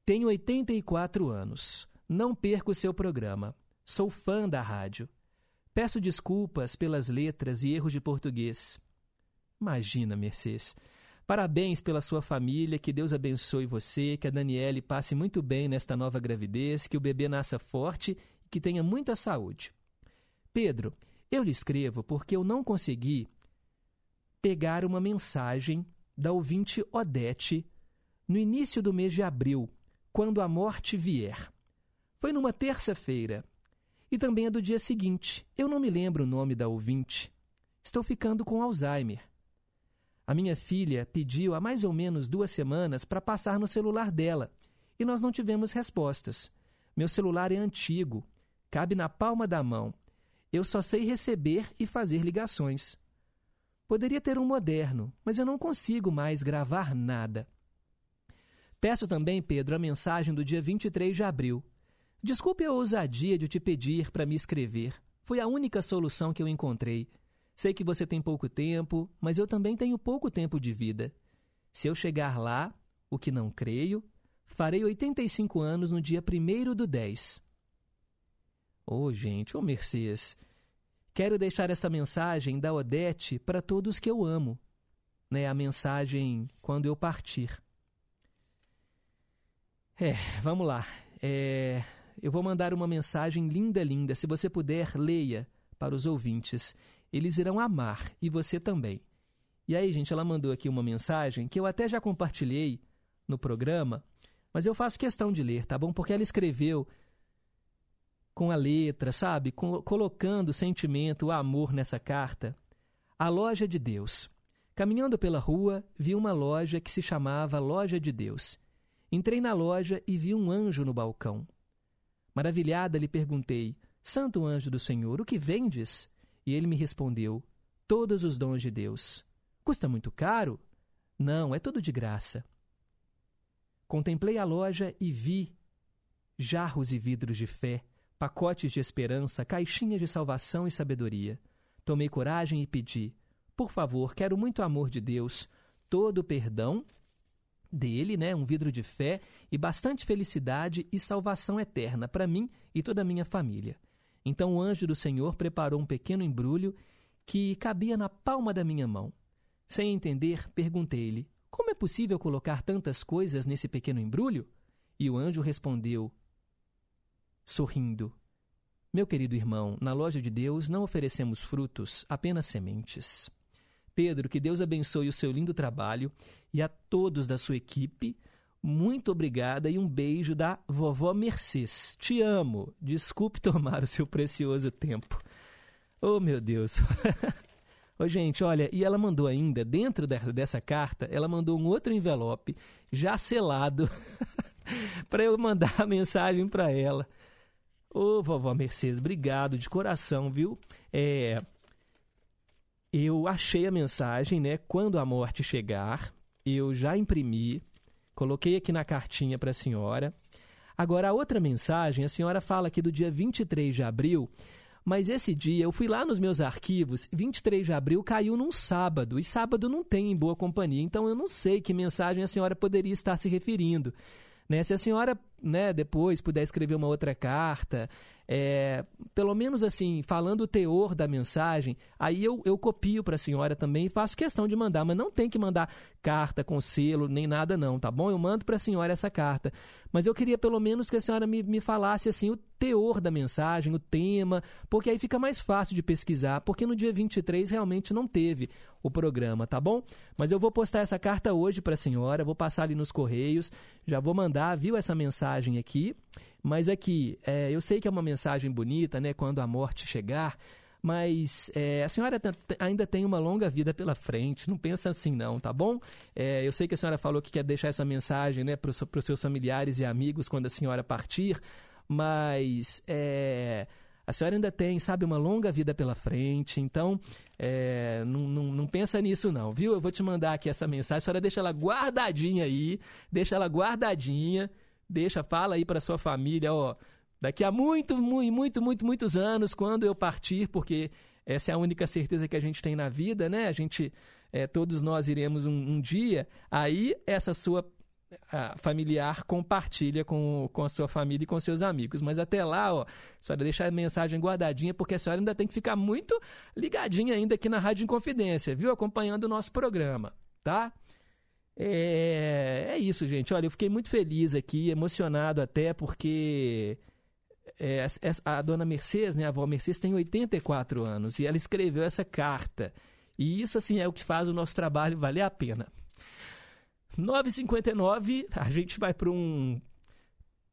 tenho 84 anos. Não perco o seu programa. Sou fã da rádio. Peço desculpas pelas letras e erros de português. Imagina, Mercedes. Parabéns pela sua família, que Deus abençoe você, que a Daniele passe muito bem nesta nova gravidez, que o bebê nasça forte e que tenha muita saúde. Pedro, eu lhe escrevo porque eu não consegui pegar uma mensagem da ouvinte Odete no início do mês de abril, quando a morte vier. Foi numa terça-feira. E também é do dia seguinte. Eu não me lembro o nome da ouvinte. Estou ficando com Alzheimer. A minha filha pediu há mais ou menos duas semanas para passar no celular dela e nós não tivemos respostas. Meu celular é antigo, cabe na palma da mão. Eu só sei receber e fazer ligações. Poderia ter um moderno, mas eu não consigo mais gravar nada. Peço também, Pedro, a mensagem do dia 23 de abril. Desculpe a ousadia de te pedir para me escrever. Foi a única solução que eu encontrei. Sei que você tem pouco tempo, mas eu também tenho pouco tempo de vida. Se eu chegar lá, o que não creio, farei 85 anos no dia 1 do 10. Ô, oh, gente, ô oh, Mercedes, quero deixar essa mensagem da Odete para todos que eu amo. Né, a mensagem quando eu partir. É, vamos lá. É, eu vou mandar uma mensagem linda, linda. Se você puder, leia para os ouvintes. Eles irão amar e você também. E aí, gente, ela mandou aqui uma mensagem que eu até já compartilhei no programa, mas eu faço questão de ler, tá bom? Porque ela escreveu com a letra, sabe? Com, colocando o sentimento, o amor nessa carta. A Loja de Deus. Caminhando pela rua, vi uma loja que se chamava Loja de Deus. Entrei na loja e vi um anjo no balcão. Maravilhada, lhe perguntei: Santo anjo do Senhor, o que vendes? E ele me respondeu: Todos os dons de Deus. Custa muito caro? Não, é tudo de graça. Contemplei a loja e vi jarros e vidros de fé, pacotes de esperança, caixinhas de salvação e sabedoria. Tomei coragem e pedi: Por favor, quero muito amor de Deus, todo o perdão dele, né, um vidro de fé e bastante felicidade e salvação eterna para mim e toda a minha família. Então o anjo do Senhor preparou um pequeno embrulho que cabia na palma da minha mão. Sem entender, perguntei-lhe: Como é possível colocar tantas coisas nesse pequeno embrulho? E o anjo respondeu, sorrindo: Meu querido irmão, na loja de Deus não oferecemos frutos, apenas sementes. Pedro, que Deus abençoe o seu lindo trabalho e a todos da sua equipe. Muito obrigada e um beijo da vovó Mercedes. Te amo. Desculpe tomar o seu precioso tempo. Oh, meu Deus. Ô, gente, olha, e ela mandou ainda, dentro dessa carta, ela mandou um outro envelope já selado para eu mandar a mensagem para ela. Ô, vovó Mercedes, obrigado de coração, viu? É, eu achei a mensagem, né? Quando a morte chegar, eu já imprimi, Coloquei aqui na cartinha para a senhora. Agora, a outra mensagem, a senhora fala aqui do dia 23 de abril, mas esse dia eu fui lá nos meus arquivos, 23 de abril caiu num sábado, e sábado não tem em boa companhia, então eu não sei que mensagem a senhora poderia estar se referindo. Né? Se a senhora né, depois puder escrever uma outra carta, é, pelo menos assim, falando o teor da mensagem, aí eu, eu copio para a senhora também e faço questão de mandar, mas não tem que mandar carta com selo nem nada não, tá bom? Eu mando para a senhora essa carta. Mas eu queria pelo menos que a senhora me, me falasse assim o teor da mensagem, o tema, porque aí fica mais fácil de pesquisar, porque no dia 23 realmente não teve o programa, tá bom? Mas eu vou postar essa carta hoje para a senhora, vou passar ali nos correios, já vou mandar, viu essa mensagem aqui mas aqui, é, eu sei que é uma mensagem bonita, né? Quando a morte chegar, mas é, a senhora ainda tem uma longa vida pela frente, não pensa assim não, tá bom? É, eu sei que a senhora falou que quer deixar essa mensagem né, para os seus familiares e amigos quando a senhora partir, mas é, a senhora ainda tem, sabe, uma longa vida pela frente, então é, não, não, não, pensa nisso não, viu? Eu vou te mandar aqui essa mensagem, a senhora deixa ela guardadinha aí, deixa ela guardadinha, deixa, fala aí para sua família, ó, daqui a muito, muito, muito, muito, muitos anos, quando eu partir, porque essa é a única certeza que a gente tem na vida, né? A gente, é, todos nós iremos um, um, dia, aí essa sua familiar compartilha com, com a sua família e com seus amigos. Mas até lá, ó, a senhora deixa a mensagem guardadinha, porque a senhora ainda tem que ficar muito ligadinha ainda aqui na Rádio Inconfidência, viu? Acompanhando o nosso programa, tá? É, é isso, gente. Olha, eu fiquei muito feliz aqui, emocionado até, porque é, a dona Mercedes, né, a avó Mercedes, tem 84 anos e ela escreveu essa carta. E isso, assim, é o que faz o nosso trabalho valer a pena. 9h59, a gente vai para um.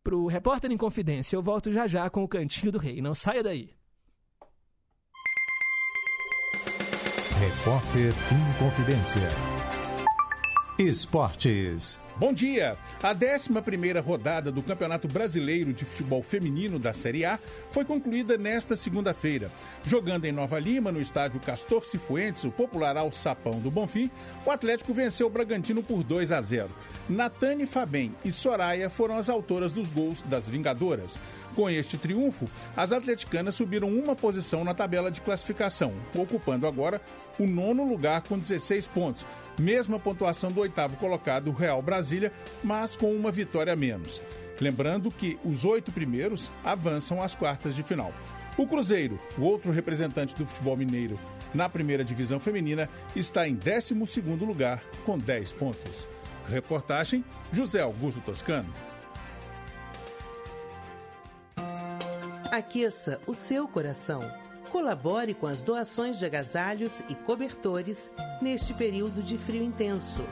Pro Repórter em Confidência. Eu volto já já com o Cantinho do Rei. Não saia daí. Repórter em Confidência. Esportes. Bom dia! A 11 rodada do Campeonato Brasileiro de Futebol Feminino da Série A foi concluída nesta segunda-feira. Jogando em Nova Lima, no estádio Castor Cifuentes, o popular Alçapão do Bonfim, o Atlético venceu o Bragantino por 2 a 0. Natane Fabem e Soraya foram as autoras dos gols das Vingadoras. Com este triunfo, as atleticanas subiram uma posição na tabela de classificação, ocupando agora o nono lugar com 16 pontos, mesma pontuação do oitavo colocado, Real Brasília, mas com uma vitória a menos. Lembrando que os oito primeiros avançam às quartas de final. O Cruzeiro, o outro representante do futebol mineiro na primeira divisão feminina, está em 12 lugar com 10 pontos. Reportagem José Augusto Toscano. Aqueça o seu coração. Colabore com as doações de agasalhos e cobertores neste período de frio intenso.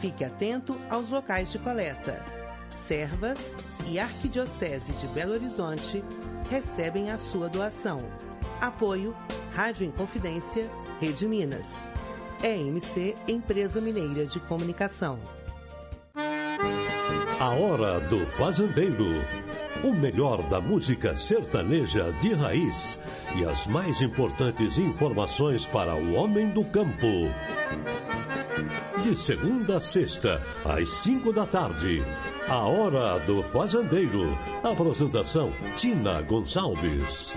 Fique atento aos locais de coleta. Servas e Arquidiocese de Belo Horizonte recebem a sua doação. Apoio Rádio Inconfidência, Rede Minas. EMC Empresa Mineira de Comunicação. A Hora do Fazendeiro. O melhor da música sertaneja de raiz e as mais importantes informações para o homem do campo. De segunda a sexta, às cinco da tarde. A Hora do Fazendeiro. Apresentação: Tina Gonçalves.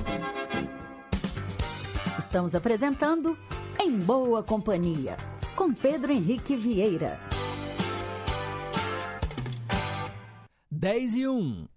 Estamos apresentando Em Boa Companhia, com Pedro Henrique Vieira. 10 e 1.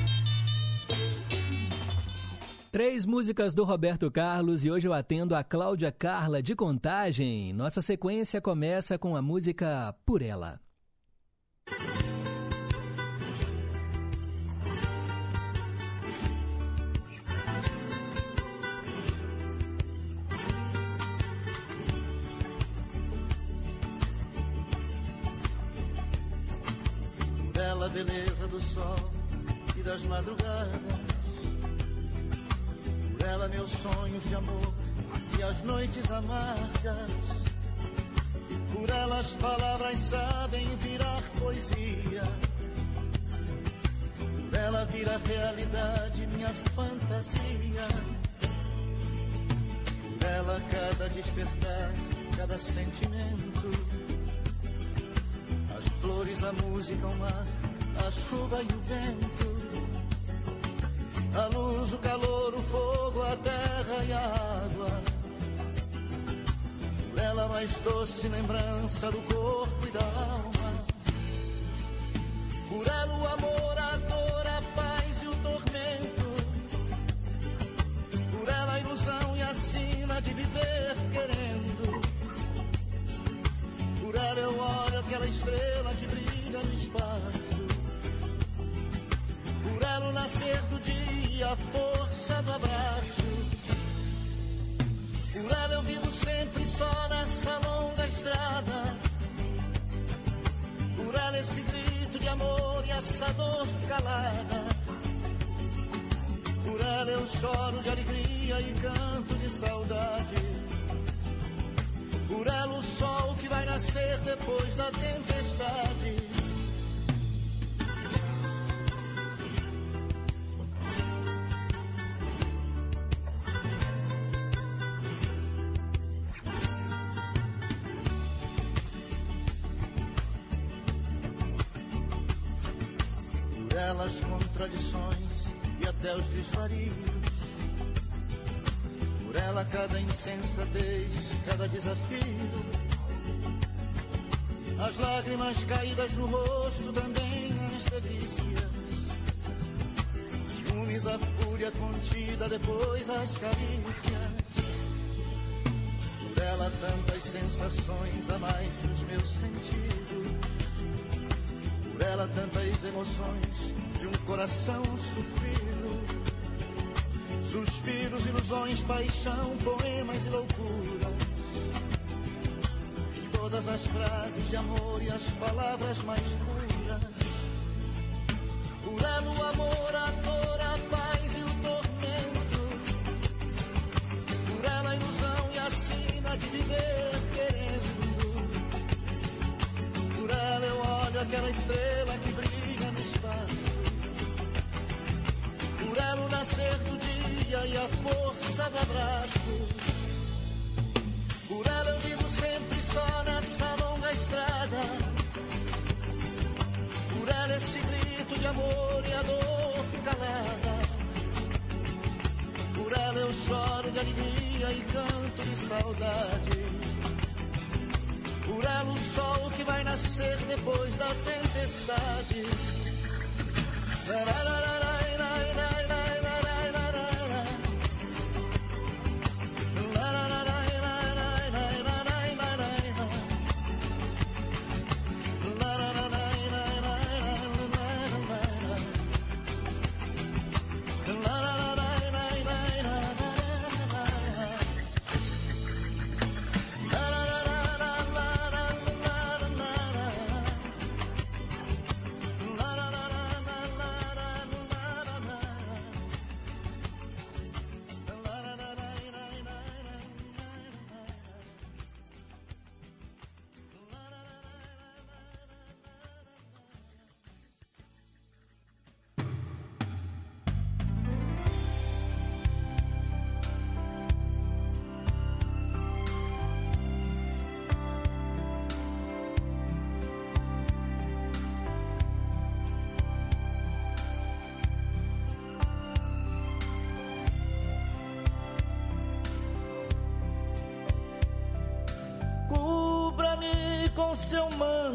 Três músicas do Roberto Carlos e hoje eu atendo a Cláudia Carla de Contagem. Nossa sequência começa com a música Por Ela. Bela beleza do sol e das madrugadas por ela meus sonhos de amor e as noites amargas. Por ela as palavras sabem virar poesia. Por ela vira realidade minha fantasia. Por ela cada despertar, cada sentimento. As flores, a música, o mar, a chuva e o vento a luz, o calor, o fogo, a terra e a água. Por ela mais doce lembrança do corpo e da alma. Por ela o amor, a dor, a paz e o tormento. Por ela a ilusão e a sina de viver querendo. Por ela eu olho aquela estrela que brilha no espaço. Nascer do dia, a força do abraço. Por ela eu vivo sempre só nessa longa estrada. Por ela esse grito de amor e essa dor calada. Por ela eu choro de alegria e canto de saudade. Por ela o sol que vai nascer depois da tempestade. Cada insensatez, cada desafio. As lágrimas caídas no rosto, também as delícias. Ciúmes, a fúria contida, depois as carícias. Por ela tantas sensações a mais dos meus sentidos. Por ela tantas emoções de um coração sofrido. Suspiros, ilusões, paixão, poemas e loucuras. Todas as frases de amor e as palavras mais puras. Por ela o amor, a dor, a paz e o tormento. Por ela a ilusão e a sina de viver querendo. Por ela eu olho aquela estrela que brilha no espaço. Por ela o nascer do dia e a força do abraço. Por ela eu vivo sempre só nessa longa estrada. Por ela esse grito de amor e a dor calada. Por ela eu choro de alegria e canto de saudade. Por ela o sol que vai nascer depois da tempestade. Lararararai,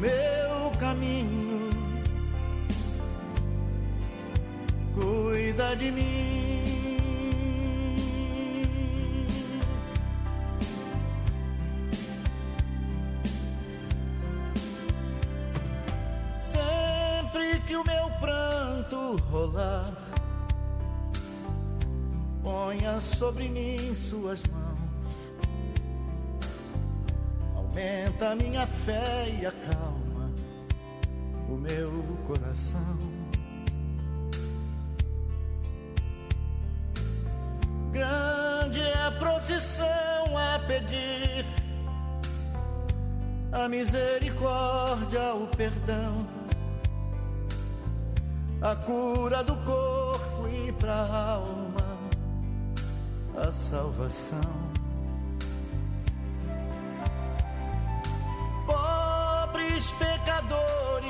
meu caminho, cuida de mim. Sempre que o meu pranto rolar, ponha sobre mim suas mãos, aumenta a minha fé e acalma. o meu coração. Grande é a procissão a pedir a misericórdia, o perdão a cura do corpo e pra alma a salvação.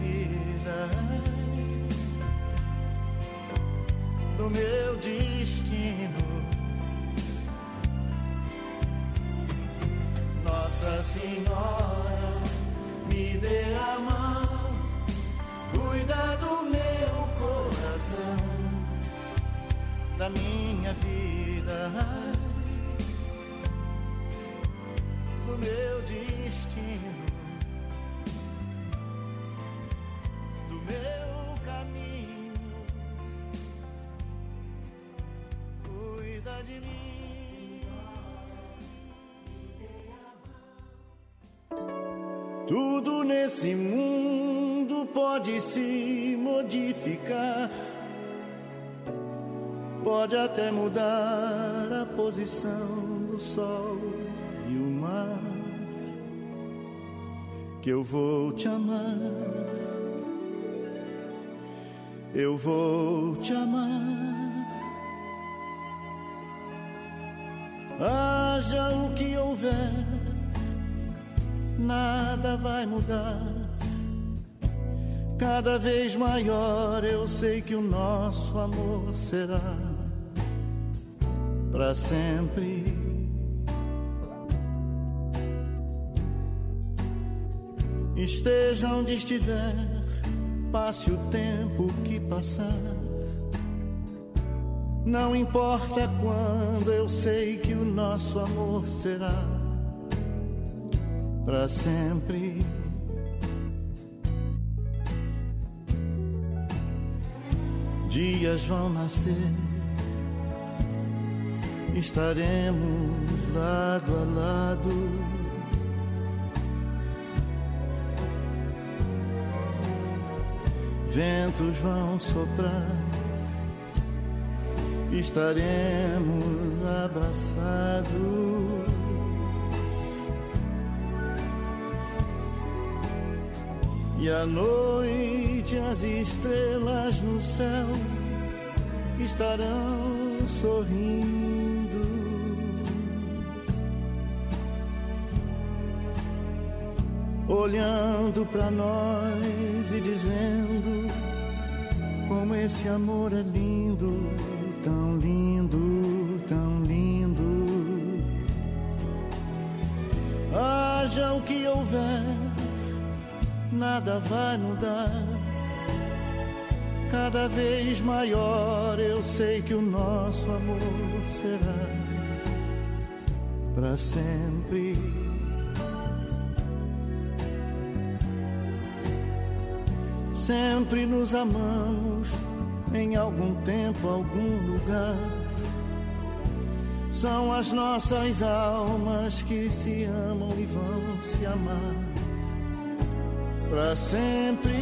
Minha vida. Pode se modificar, pode até mudar a posição do sol e o mar. Que eu vou te amar, eu vou te amar. Haja o que houver, nada vai mudar. Cada vez maior eu sei que o nosso amor será para sempre. Esteja onde estiver, passe o tempo que passar. Não importa quando, eu sei que o nosso amor será para sempre. Dias vão nascer, estaremos lado a lado. Ventos vão soprar estaremos abraçados. E à noite as estrelas no céu estarão sorrindo. Olhando para nós e dizendo como esse amor é lindo tão lindo, tão lindo. Haja o que houver, nada vai mudar. Cada vez maior eu sei que o nosso amor será para sempre. Sempre nos amamos em algum tempo, algum lugar. São as nossas almas que se amam e vão se amar para sempre.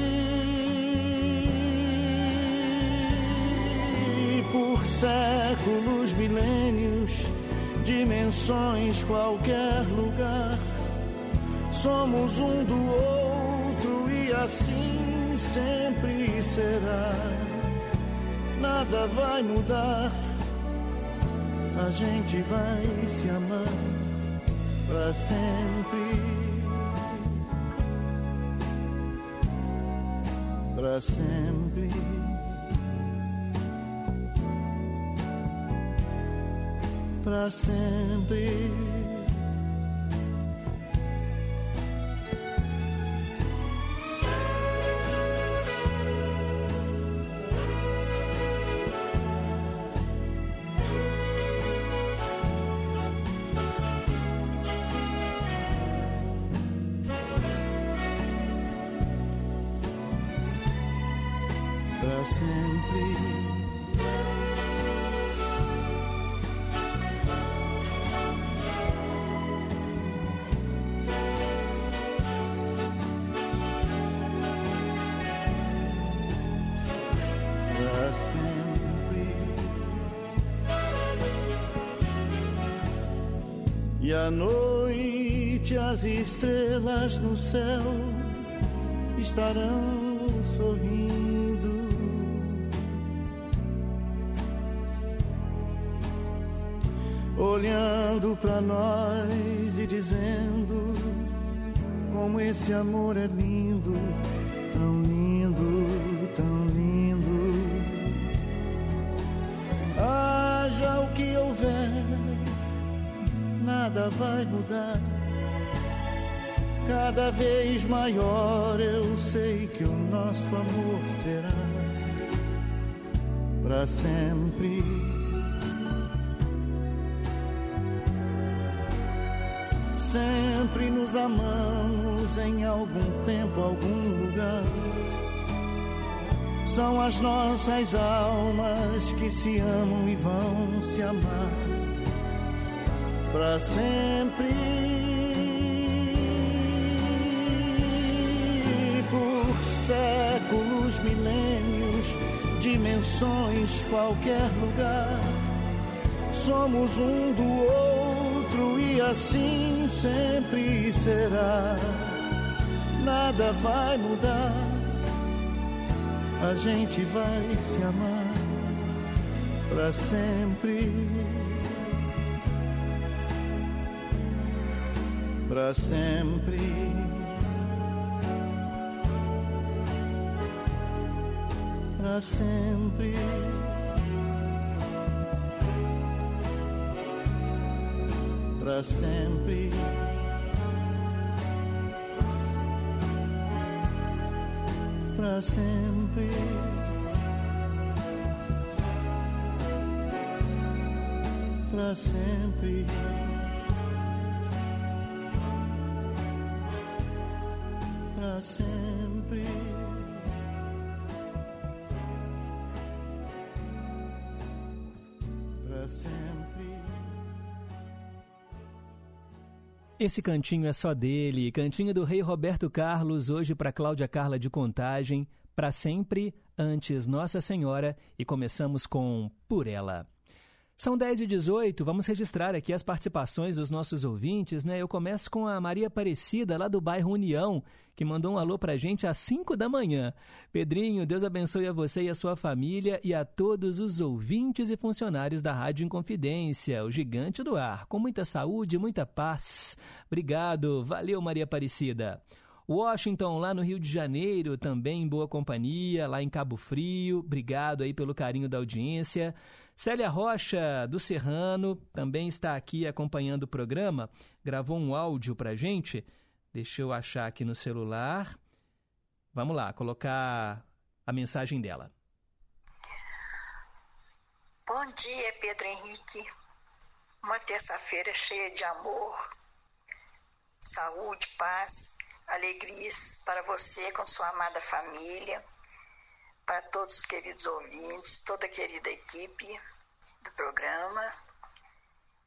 Por séculos, milênios, dimensões, qualquer lugar. Somos um do outro e assim sempre será. Nada vai mudar, a gente vai se amar para sempre. Para sempre. Para sempre. À noite as estrelas no céu estarão sorrindo. Olhando para nós e dizendo como esse amor é lindo, maior eu sei que o nosso amor será para sempre. Sempre nos amamos em algum tempo, algum lugar. São as nossas almas que se amam e vão se amar para sempre. Séculos, milênios, dimensões, qualquer lugar. Somos um do outro e assim sempre será. Nada vai mudar, a gente vai se amar para sempre. Para sempre. Para sempre. Para sempre. Para sempre. Para sempre. Para sempre. Esse cantinho é só dele, cantinho do rei Roberto Carlos, hoje para Cláudia Carla de Contagem, para sempre, antes Nossa Senhora, e começamos com Por Ela. São 10 e 18 vamos registrar aqui as participações dos nossos ouvintes, né? Eu começo com a Maria Aparecida, lá do bairro União, que mandou um alô pra gente às 5 da manhã. Pedrinho, Deus abençoe a você e a sua família e a todos os ouvintes e funcionários da Rádio Inconfidência, o gigante do ar, com muita saúde, muita paz. Obrigado, valeu Maria Aparecida. Washington, lá no Rio de Janeiro, também em boa companhia, lá em Cabo Frio. Obrigado aí pelo carinho da audiência. Célia Rocha, do Serrano, também está aqui acompanhando o programa. Gravou um áudio pra gente. Deixa eu achar aqui no celular. Vamos lá, colocar a mensagem dela. Bom dia, Pedro Henrique. Uma terça-feira cheia de amor, saúde, paz, alegrias para você com sua amada família, para todos os queridos ouvintes, toda a querida equipe do programa.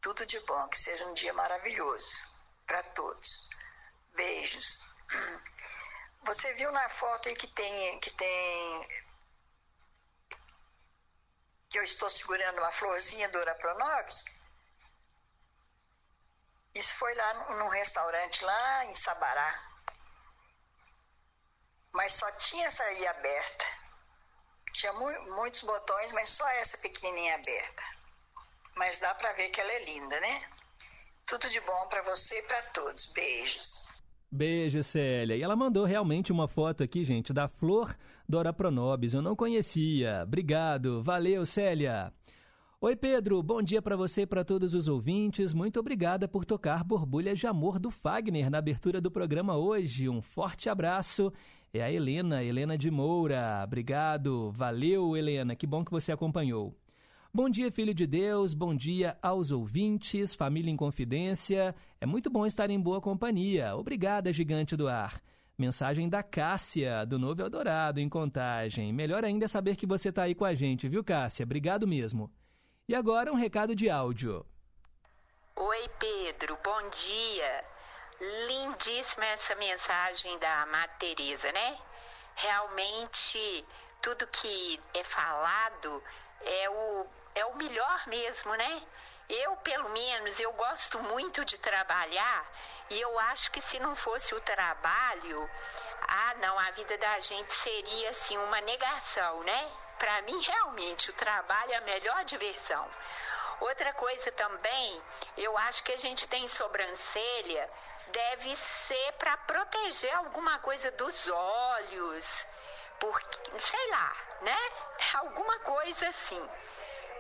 Tudo de bom, que seja um dia maravilhoso para todos. Beijos. Você viu na foto aí que tem que tem que eu estou segurando uma florzinha do Pronobis? Isso foi lá num restaurante lá em Sabará. Mas só tinha essa aí aberta. Tinha mu muitos botões, mas só essa pequenininha aberta. Mas dá para ver que ela é linda, né? Tudo de bom para você e para todos. Beijos. Beijo, Célia. E ela mandou realmente uma foto aqui, gente, da flor Dora Pronobis. Eu não conhecia. Obrigado. Valeu, Célia. Oi, Pedro. Bom dia para você e para todos os ouvintes. Muito obrigada por tocar Borbulhas de Amor do Fagner na abertura do programa hoje. Um forte abraço. É a Helena, Helena de Moura. Obrigado. Valeu, Helena. Que bom que você acompanhou. Bom dia, filho de Deus, bom dia aos ouvintes, família em confidência. É muito bom estar em boa companhia. Obrigada, gigante do ar. Mensagem da Cássia, do Novo Eldorado, em Contagem. Melhor ainda é saber que você está aí com a gente, viu, Cássia? Obrigado mesmo. E agora um recado de áudio. Oi, Pedro, bom dia. Lindíssima essa mensagem da Amada Teresa, né? Realmente, tudo que é falado é o é o melhor mesmo, né? Eu, pelo menos, eu gosto muito de trabalhar e eu acho que se não fosse o trabalho, ah, não, a vida da gente seria assim uma negação, né? Para mim, realmente, o trabalho é a melhor diversão. Outra coisa também, eu acho que a gente tem sobrancelha, deve ser para proteger alguma coisa dos olhos, porque, sei lá, né? Alguma coisa assim.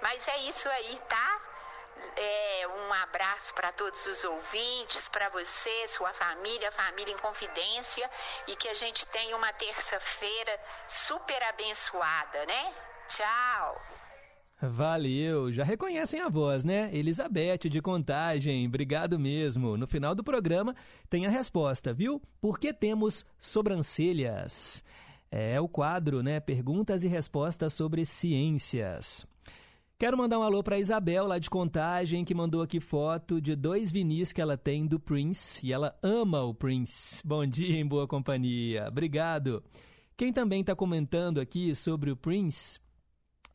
Mas é isso aí, tá? É, um abraço para todos os ouvintes, para você, sua família, família em confidência e que a gente tenha uma terça-feira super abençoada, né? Tchau! Valeu! Já reconhecem a voz, né? Elizabeth de Contagem, obrigado mesmo. No final do programa tem a resposta, viu? Por que temos sobrancelhas? É o quadro, né? Perguntas e respostas sobre ciências. Quero mandar um alô para Isabel, lá de Contagem, que mandou aqui foto de dois vinis que ela tem do Prince e ela ama o Prince. Bom dia em boa companhia. Obrigado. Quem também está comentando aqui sobre o Prince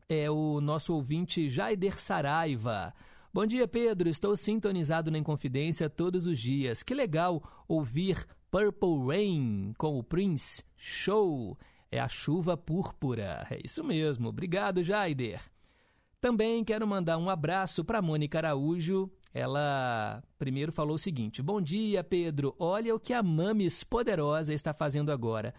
é o nosso ouvinte Jaider Saraiva. Bom dia, Pedro. Estou sintonizado na Inconfidência todos os dias. Que legal ouvir Purple Rain com o Prince. Show! É a chuva púrpura. É isso mesmo. Obrigado, Jaider. Também quero mandar um abraço para Mônica Araújo. Ela primeiro falou o seguinte: Bom dia, Pedro. Olha o que a Mames Poderosa está fazendo agora.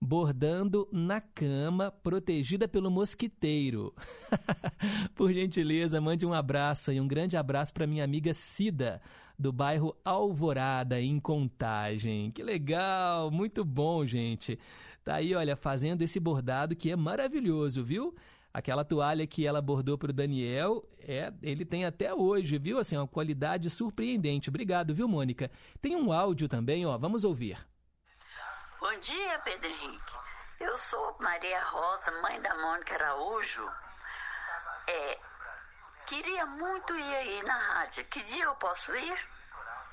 Bordando na cama, protegida pelo mosquiteiro. Por gentileza, mande um abraço e um grande abraço para minha amiga Cida, do bairro Alvorada, em Contagem. Que legal, muito bom, gente. Tá aí, olha, fazendo esse bordado que é maravilhoso, viu? Aquela toalha que ela bordou para o Daniel, é, ele tem até hoje, viu? Assim, uma qualidade surpreendente. Obrigado, viu, Mônica? Tem um áudio também, ó. Vamos ouvir. Bom dia, Pedro Henrique. Eu sou Maria Rosa, mãe da Mônica Araújo. É, queria muito ir aí na rádio. Que dia eu posso ir?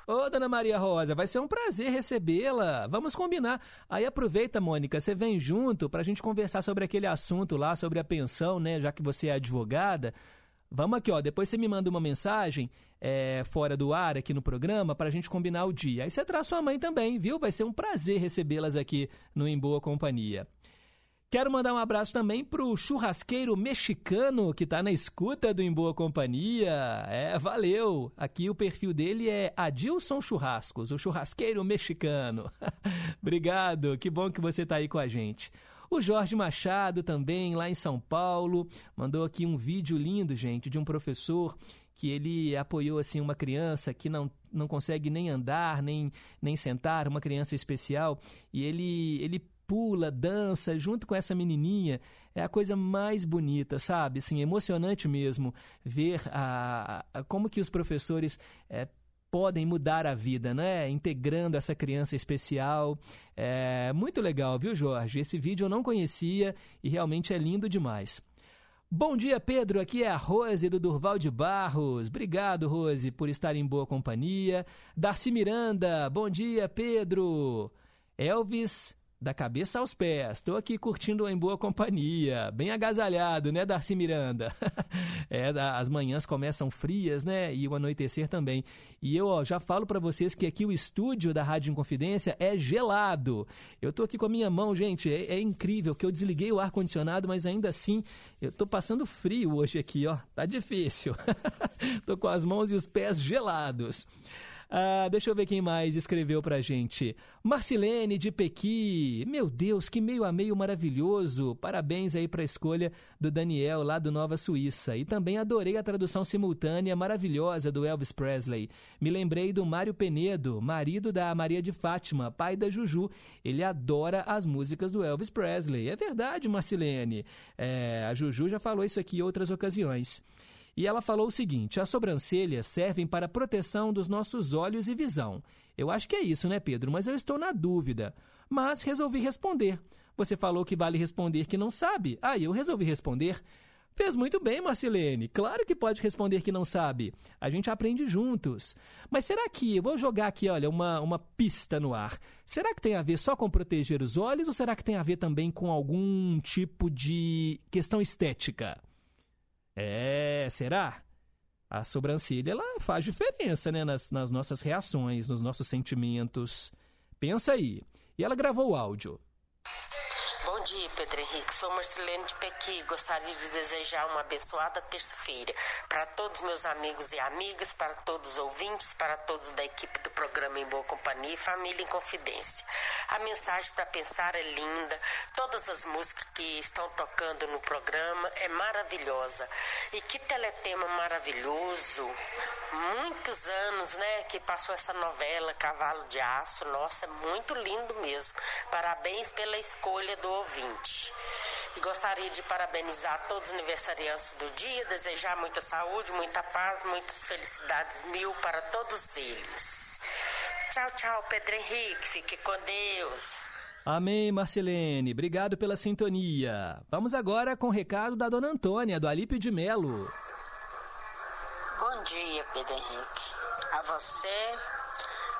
Ô, dona Maria Rosa, vai ser um prazer recebê-la. Vamos combinar. Aí aproveita, Mônica, você vem junto para a gente conversar sobre aquele assunto lá, sobre a pensão, né? Já que você é advogada. Vamos aqui, ó. Depois você me manda uma mensagem é, fora do ar aqui no programa para a gente combinar o dia. Aí você traz sua mãe também, viu? Vai ser um prazer recebê-las aqui no Em Boa Companhia. Quero mandar um abraço também pro churrasqueiro mexicano que está na escuta do Em Boa Companhia. É, valeu! Aqui o perfil dele é Adilson Churrascos, o churrasqueiro mexicano. Obrigado, que bom que você está aí com a gente. O Jorge Machado também, lá em São Paulo, mandou aqui um vídeo lindo, gente, de um professor que ele apoiou assim uma criança que não, não consegue nem andar, nem, nem sentar, uma criança especial, e ele ele pula, dança junto com essa menininha. É a coisa mais bonita, sabe? Assim, emocionante mesmo ver a, a como que os professores é, podem mudar a vida, né? Integrando essa criança especial. É muito legal, viu, Jorge? Esse vídeo eu não conhecia e realmente é lindo demais. Bom dia, Pedro. Aqui é a Rose do Durval de Barros. Obrigado, Rose, por estar em boa companhia. Darcy Miranda. Bom dia, Pedro. Elvis da cabeça aos pés. Estou aqui curtindo em boa companhia, bem agasalhado, né, Darcy Miranda? é, as manhãs começam frias, né, e o anoitecer também. E eu ó, já falo para vocês que aqui o estúdio da Rádio Inconfidência é gelado. Eu tô aqui com a minha mão, gente, é, é incrível que eu desliguei o ar condicionado, mas ainda assim eu tô passando frio hoje aqui, ó. Tá difícil. tô com as mãos e os pés gelados. Ah, deixa eu ver quem mais escreveu pra gente. Marcilene de Pequi. Meu Deus, que meio a meio maravilhoso. Parabéns aí pra escolha do Daniel lá do Nova Suíça. E também adorei a tradução simultânea maravilhosa do Elvis Presley. Me lembrei do Mário Penedo, marido da Maria de Fátima, pai da Juju. Ele adora as músicas do Elvis Presley. É verdade, Marcilene. É, a Juju já falou isso aqui em outras ocasiões. E ela falou o seguinte: as sobrancelhas servem para proteção dos nossos olhos e visão. Eu acho que é isso, né, Pedro? Mas eu estou na dúvida. Mas resolvi responder. Você falou que vale responder que não sabe. Aí eu resolvi responder. Fez muito bem, Marcilene. Claro que pode responder que não sabe. A gente aprende juntos. Mas será que. Eu vou jogar aqui, olha, uma, uma pista no ar. Será que tem a ver só com proteger os olhos ou será que tem a ver também com algum tipo de questão estética? É, será? A sobrancelha ela faz diferença né, nas, nas nossas reações, nos nossos sentimentos. Pensa aí. E ela gravou o áudio. Dia, Pedro Henrique. Sou Marcelene de Pequi. Gostaria de desejar uma abençoada terça-feira para todos meus amigos e amigas, para todos os ouvintes, para todos da equipe do programa Em Boa Companhia e Família em Confidência. A mensagem para pensar é linda. Todas as músicas que estão tocando no programa é maravilhosa. E que teletema maravilhoso. Muitos anos, né, que passou essa novela Cavalo de Aço. Nossa, é muito lindo mesmo. Parabéns pela escolha do ouvinte. E gostaria de parabenizar todos os aniversariantes do dia, desejar muita saúde, muita paz, muitas felicidades mil para todos eles. Tchau, tchau, Pedro Henrique. Fique com Deus. Amém, Marcelene. Obrigado pela sintonia. Vamos agora com o recado da dona Antônia, do Alípio de Melo. Bom dia, Pedro Henrique. A você,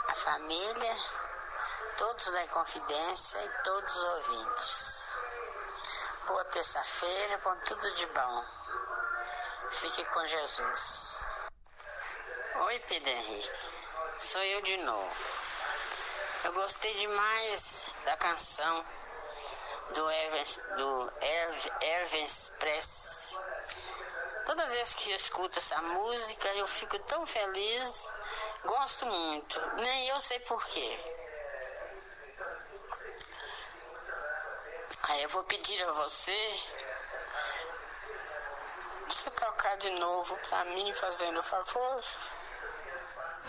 a família, todos da Confidência e todos os ouvintes. Boa terça-feira, com tudo de bom. Fique com Jesus. Oi, Pedro Henrique. Sou eu de novo. Eu gostei demais da canção do Elvis, do Elvis Press. Todas as vezes que eu escuto essa música, eu fico tão feliz. Gosto muito. Nem eu sei porquê. Aí eu vou pedir a você você tocar de novo pra mim, fazendo favor.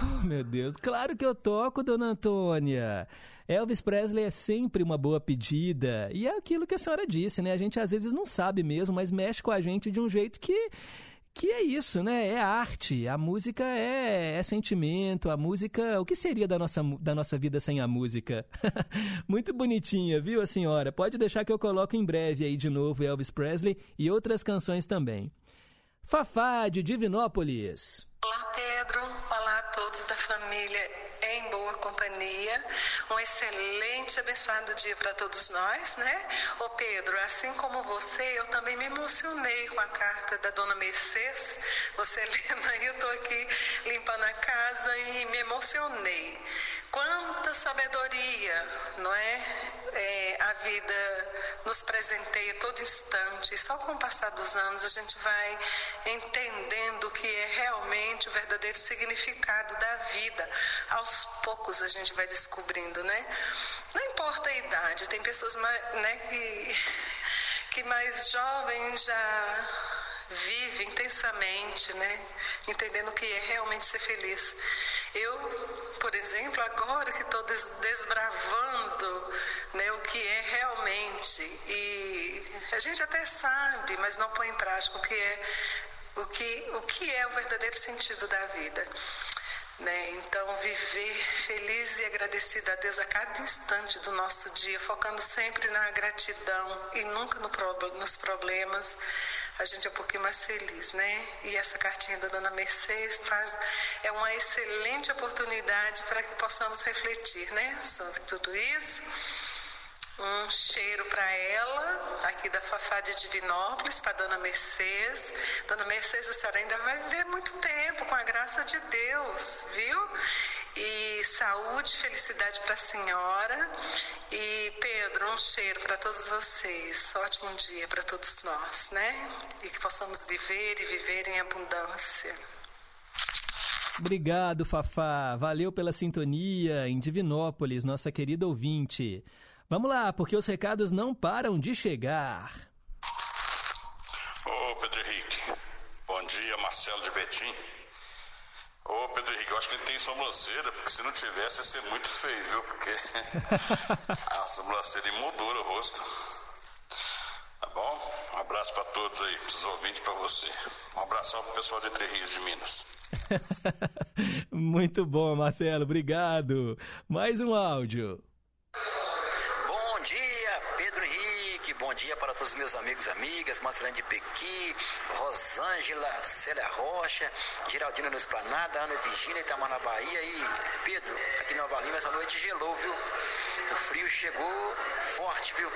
Oh, meu Deus, claro que eu toco, dona Antônia. Elvis Presley é sempre uma boa pedida. E é aquilo que a senhora disse, né? A gente às vezes não sabe mesmo, mas mexe com a gente de um jeito que que é isso, né? É arte. A música é, é, sentimento. A música. O que seria da nossa, da nossa vida sem a música? Muito bonitinha, viu, a senhora? Pode deixar que eu coloco em breve aí de novo Elvis Presley e outras canções também. Fafá de Divinópolis. Olá, Pedro. Todos da família em boa companhia. Um excelente, abençoado dia para todos nós, né? Ô Pedro, assim como você, eu também me emocionei com a carta da dona Mercedes. Você aí, eu tô aqui limpando a casa e me emocionei. Quanta sabedoria, não é? é a vida nos presenteia todo instante. E só com o passar dos anos a gente vai entendendo o que é realmente o verdadeiro significado da vida. Aos poucos a gente vai descobrindo, né? Não importa a idade, tem pessoas mais, né, que, que mais jovens já vivem intensamente, né? Entendendo o que é realmente ser feliz. Eu, por exemplo, agora que estou desbravando né, o que é realmente, e a gente até sabe, mas não põe em prática o que é o que, o que é o verdadeiro sentido da vida. Né? Então, viver feliz e agradecido a Deus a cada instante do nosso dia, focando sempre na gratidão e nunca no, nos problemas, a gente é um pouquinho mais feliz, né? E essa cartinha da Dona Mercedes faz, é uma excelente oportunidade para que possamos refletir, né? Sobre tudo isso. Um cheiro para ela, aqui da Fafá de Divinópolis, para Dona Mercedes. Dona Mercedes, a senhora ainda vai viver muito tempo, com a graça de Deus, viu? E saúde, felicidade para a senhora. E Pedro, um cheiro para todos vocês. Ótimo dia para todos nós, né? E que possamos viver e viver em abundância. Obrigado, Fafá. Valeu pela sintonia em Divinópolis, nossa querida ouvinte. Vamos lá, porque os recados não param de chegar. Ô, Pedro Henrique. Bom dia, Marcelo de Betim. Ô, Pedro Henrique, eu acho que ele tem sobrancelha, porque se não tivesse ia ser muito feio, viu? Porque a sobrancelha emoldura o rosto. Tá bom? Um abraço para todos aí, pros ouvintes para você. Um abração pro pessoal de Três Rios de Minas. Muito bom, Marcelo, obrigado. Mais um áudio. Bom dia, Pedro Henrique. Bom dia para todos os meus amigos e amigas. Marcelene de Pequi, Rosângela, Célia Rocha, Geraldina no Esplanada, Ana Virgínia, Itamar na Bahia e Pedro, aqui em Nova Lima, essa noite gelou, viu? O frio chegou forte, viu?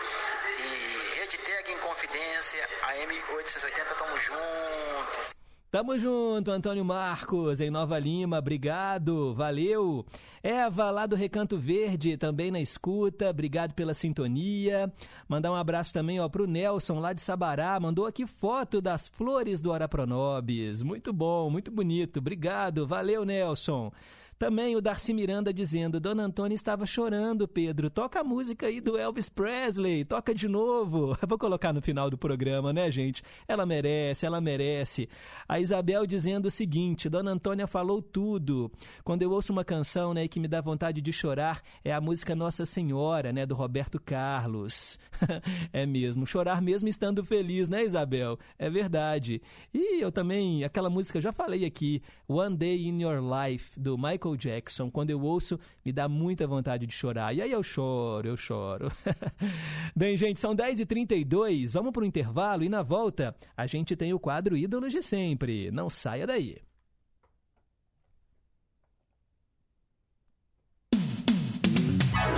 E Rede Teg em Confidência, AM 880, tamo juntos. Tamo junto, Antônio Marcos, em Nova Lima, obrigado, valeu. Eva, lá do Recanto Verde, também na escuta, obrigado pela sintonia. Mandar um abraço também ó, pro Nelson, lá de Sabará, mandou aqui foto das flores do Arapronobis. Muito bom, muito bonito, obrigado, valeu, Nelson. Também o Darcy Miranda dizendo: Dona Antônia estava chorando, Pedro. Toca a música aí do Elvis Presley, toca de novo. Vou colocar no final do programa, né, gente? Ela merece, ela merece. A Isabel dizendo o seguinte: Dona Antônia falou tudo. Quando eu ouço uma canção, né, que me dá vontade de chorar, é a música Nossa Senhora, né, do Roberto Carlos. é mesmo, chorar mesmo estando feliz, né, Isabel? É verdade. E eu também, aquela música, já falei aqui, One Day in Your Life, do Michael Jackson. Quando eu ouço, me dá muita vontade de chorar. E aí eu choro, eu choro. Bem, gente, são 10h32, vamos para o intervalo e na volta a gente tem o quadro Ídolos de Sempre. Não saia daí.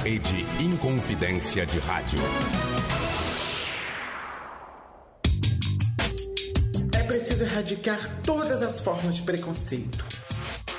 Rede Inconfidência de Rádio. É preciso erradicar todas as formas de preconceito.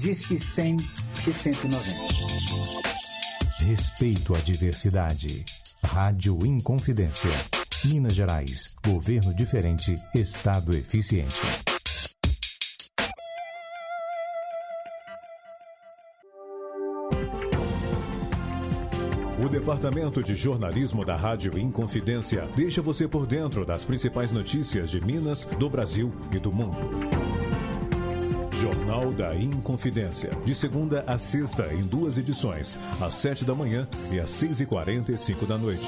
Diz que 100 e 190. Respeito à diversidade. Rádio Inconfidência. Minas Gerais. Governo diferente. Estado eficiente. O Departamento de Jornalismo da Rádio Inconfidência deixa você por dentro das principais notícias de Minas, do Brasil e do mundo. Jornal da Inconfidência, de segunda a sexta, em duas edições, às sete da manhã e às seis e quarenta e cinco da noite.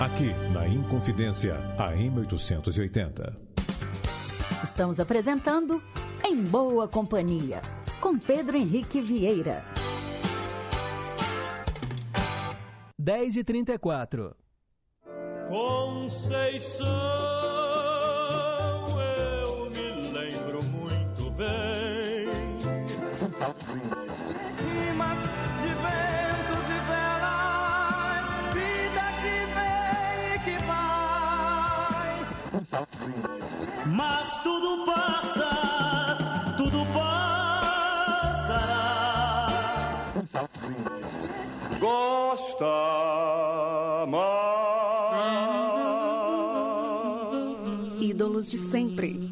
Aqui, na Inconfidência, AM 880. Estamos apresentando Em Boa Companhia, com Pedro Henrique Vieira. 10h34. Conceição, Rimas de ventos e velas, vida que vem e que vai. Mas tudo passa, tudo passará. Gosta Ídolos de sempre.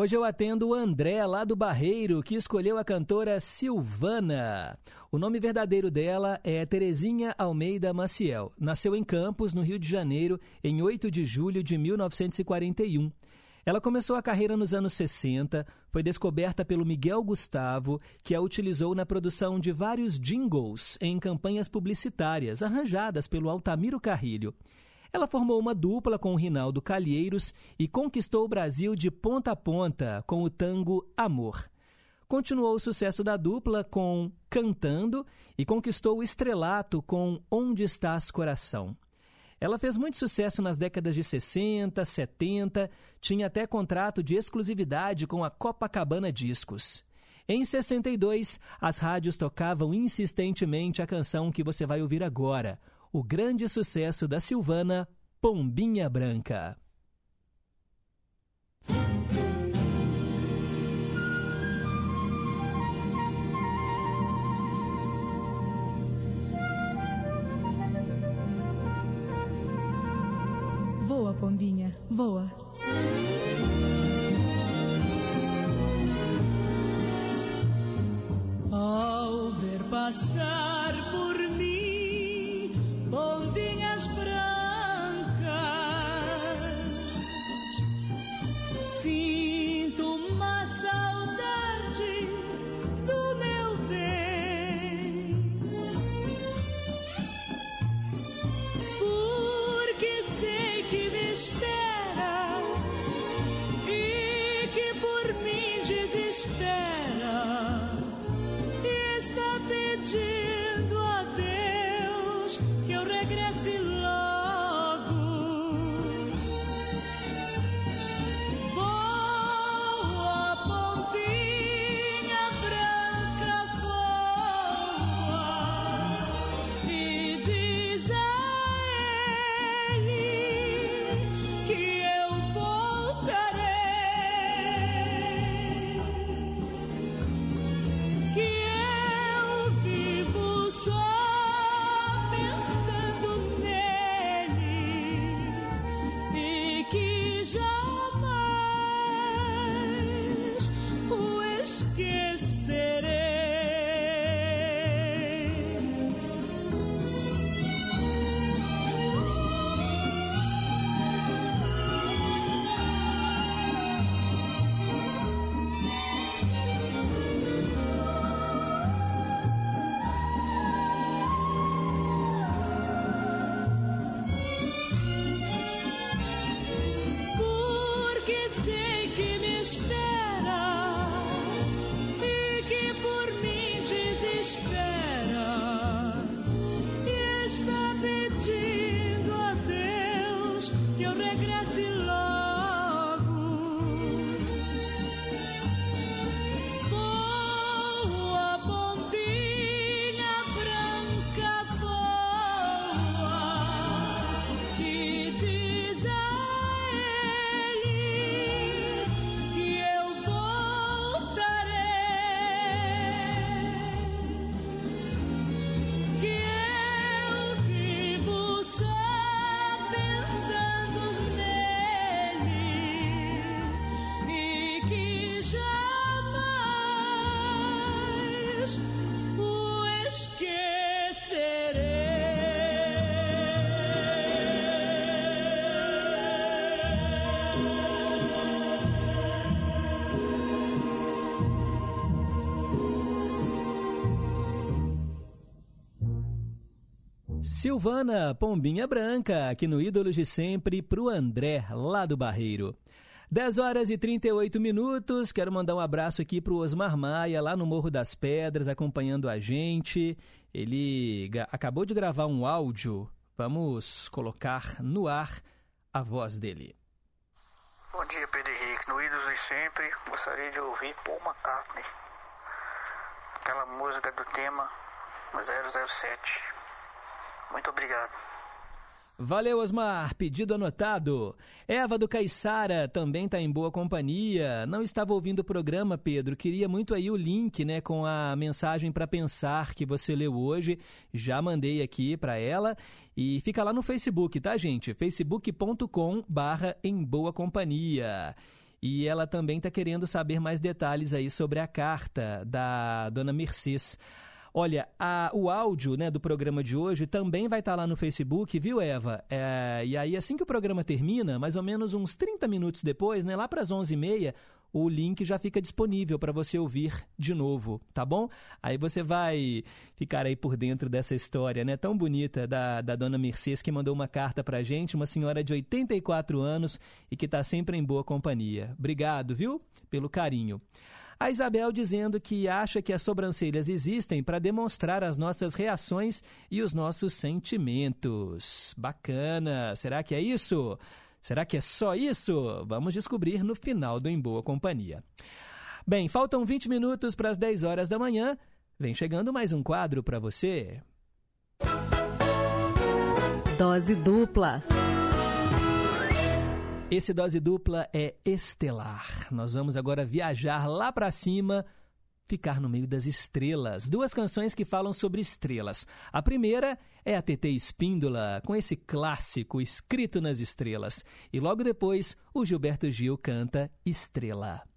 Hoje eu atendo o André, lá do Barreiro, que escolheu a cantora Silvana. O nome verdadeiro dela é Terezinha Almeida Maciel. Nasceu em Campos, no Rio de Janeiro, em 8 de julho de 1941. Ela começou a carreira nos anos 60, foi descoberta pelo Miguel Gustavo, que a utilizou na produção de vários jingles em campanhas publicitárias, arranjadas pelo Altamiro Carrilho. Ela formou uma dupla com Rinaldo Calheiros e conquistou o Brasil de ponta a ponta com o tango Amor. Continuou o sucesso da dupla com Cantando e conquistou o estrelato com Onde Estás Coração. Ela fez muito sucesso nas décadas de 60, 70, tinha até contrato de exclusividade com a Copacabana Discos. Em 62, as rádios tocavam insistentemente a canção que você vai ouvir agora, o grande sucesso da Silvana, Pombinha Branca. Voa, Pombinha, voa. Ao ver passar por bombinhas Silvana Pombinha Branca, aqui no Ídolos de Sempre, para o André, lá do Barreiro. 10 horas e 38 minutos. Quero mandar um abraço aqui para o Osmar Maia, lá no Morro das Pedras, acompanhando a gente. Ele acabou de gravar um áudio. Vamos colocar no ar a voz dele. Bom dia, Pedro Henrique. No Ídolos de Sempre, gostaria de ouvir Paul McCartney. Aquela música do tema 007. Muito obrigado. Valeu, Osmar. Pedido anotado. Eva do Caiçara também está em boa companhia. Não estava ouvindo o programa, Pedro. Queria muito aí o link, né, com a mensagem para pensar que você leu hoje. Já mandei aqui para ela e fica lá no Facebook, tá, gente? facebook.com/barra em boa companhia. E ela também está querendo saber mais detalhes aí sobre a carta da dona Mercedes. Olha, a, o áudio né, do programa de hoje também vai estar tá lá no Facebook, viu, Eva? É, e aí, assim que o programa termina, mais ou menos uns 30 minutos depois, né, lá para as 11h30, o link já fica disponível para você ouvir de novo, tá bom? Aí você vai ficar aí por dentro dessa história, né? Tão bonita da, da dona Mercedes que mandou uma carta para gente, uma senhora de 84 anos e que está sempre em boa companhia. Obrigado, viu? Pelo carinho. A Isabel dizendo que acha que as sobrancelhas existem para demonstrar as nossas reações e os nossos sentimentos. Bacana! Será que é isso? Será que é só isso? Vamos descobrir no final do Em Boa Companhia. Bem, faltam 20 minutos para as 10 horas da manhã. Vem chegando mais um quadro para você. Dose dupla. Esse dose dupla é estelar. Nós vamos agora viajar lá para cima, ficar no meio das estrelas. Duas canções que falam sobre estrelas. A primeira é a TT Espíndola, com esse clássico escrito nas estrelas. E logo depois, o Gilberto Gil canta Estrela.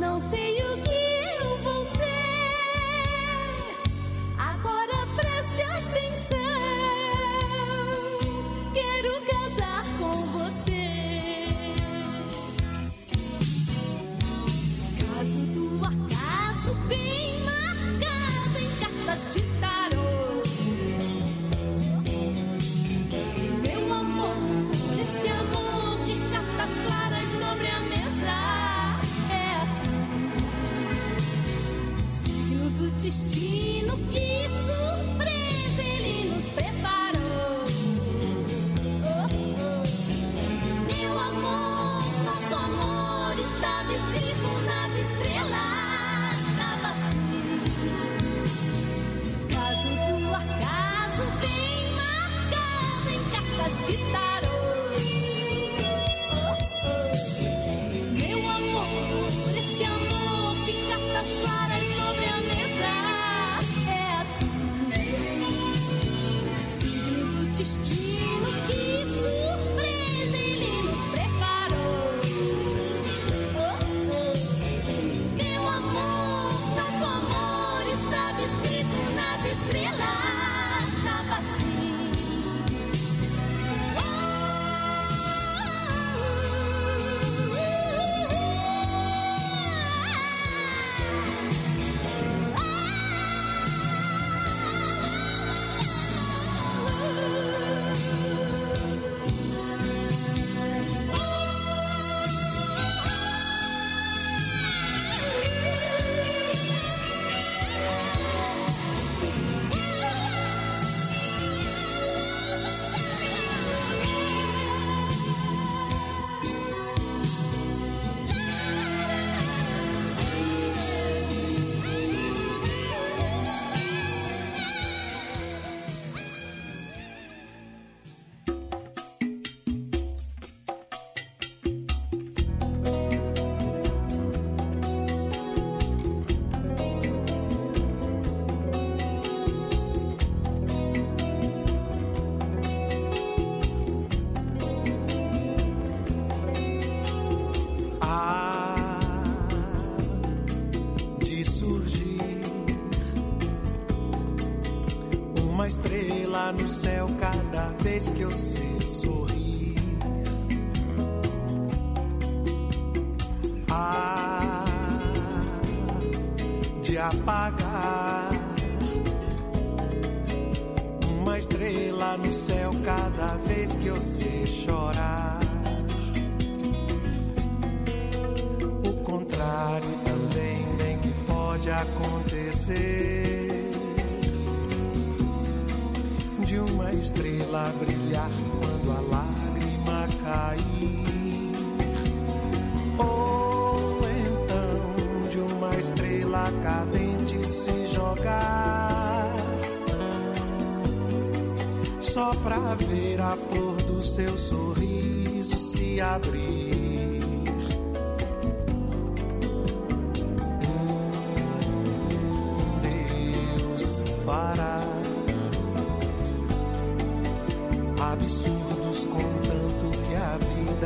não sei.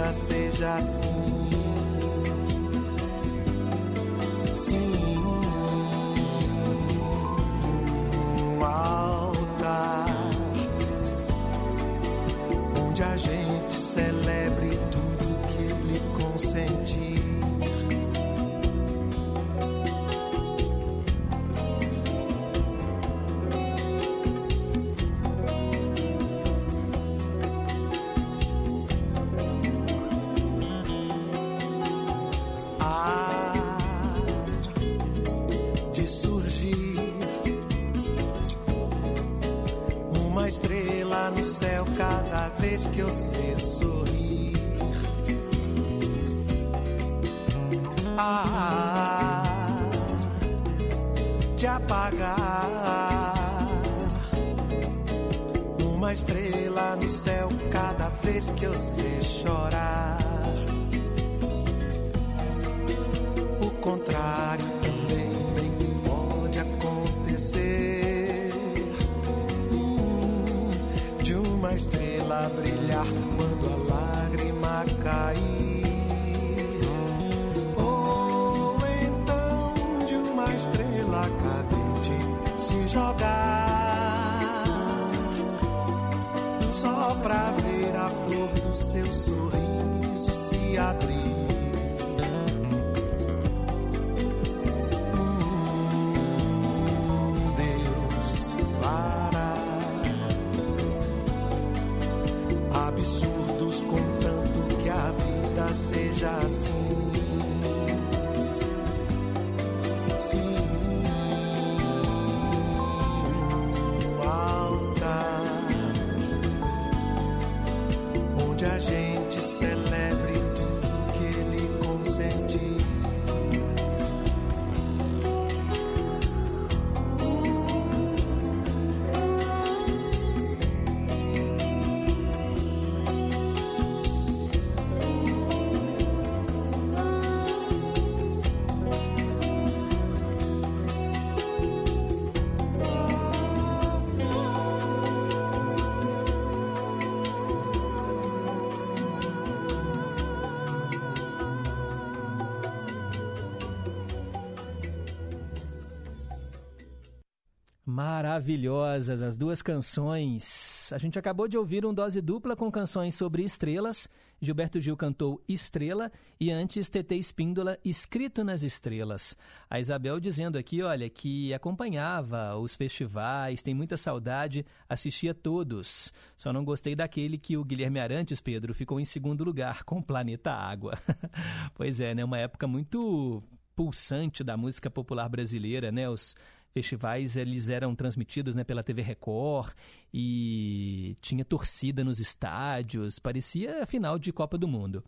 Vida seja assim. Sim, eu sei chorar. Maravilhosas as duas canções. A gente acabou de ouvir um dose dupla com canções sobre estrelas. Gilberto Gil cantou Estrela e antes TT Espíndola, Escrito nas Estrelas. A Isabel dizendo aqui, olha, que acompanhava os festivais, tem muita saudade, assistia todos. Só não gostei daquele que o Guilherme Arantes, Pedro, ficou em segundo lugar com Planeta Água. pois é, né? Uma época muito pulsante da música popular brasileira, né? Os festivais eles eram transmitidos né, pela TV Record e tinha torcida nos estádios, parecia a final de Copa do Mundo.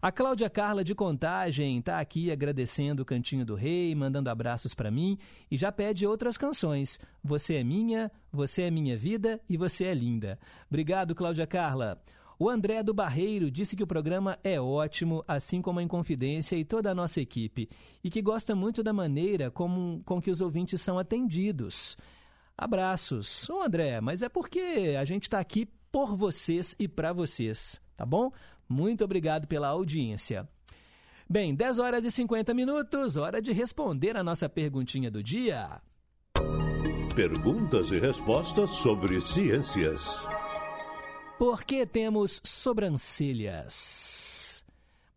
A Cláudia Carla de Contagem está aqui agradecendo o Cantinho do Rei, mandando abraços para mim e já pede outras canções. Você é minha, você é minha vida e você é linda. Obrigado, Cláudia Carla. O André do Barreiro disse que o programa é ótimo, assim como a Inconfidência e toda a nossa equipe, e que gosta muito da maneira como, com que os ouvintes são atendidos. Abraços. Ô André, mas é porque a gente está aqui por vocês e para vocês, tá bom? Muito obrigado pela audiência. Bem, 10 horas e 50 minutos, hora de responder a nossa perguntinha do dia. Perguntas e respostas sobre ciências. Por que temos sobrancelhas?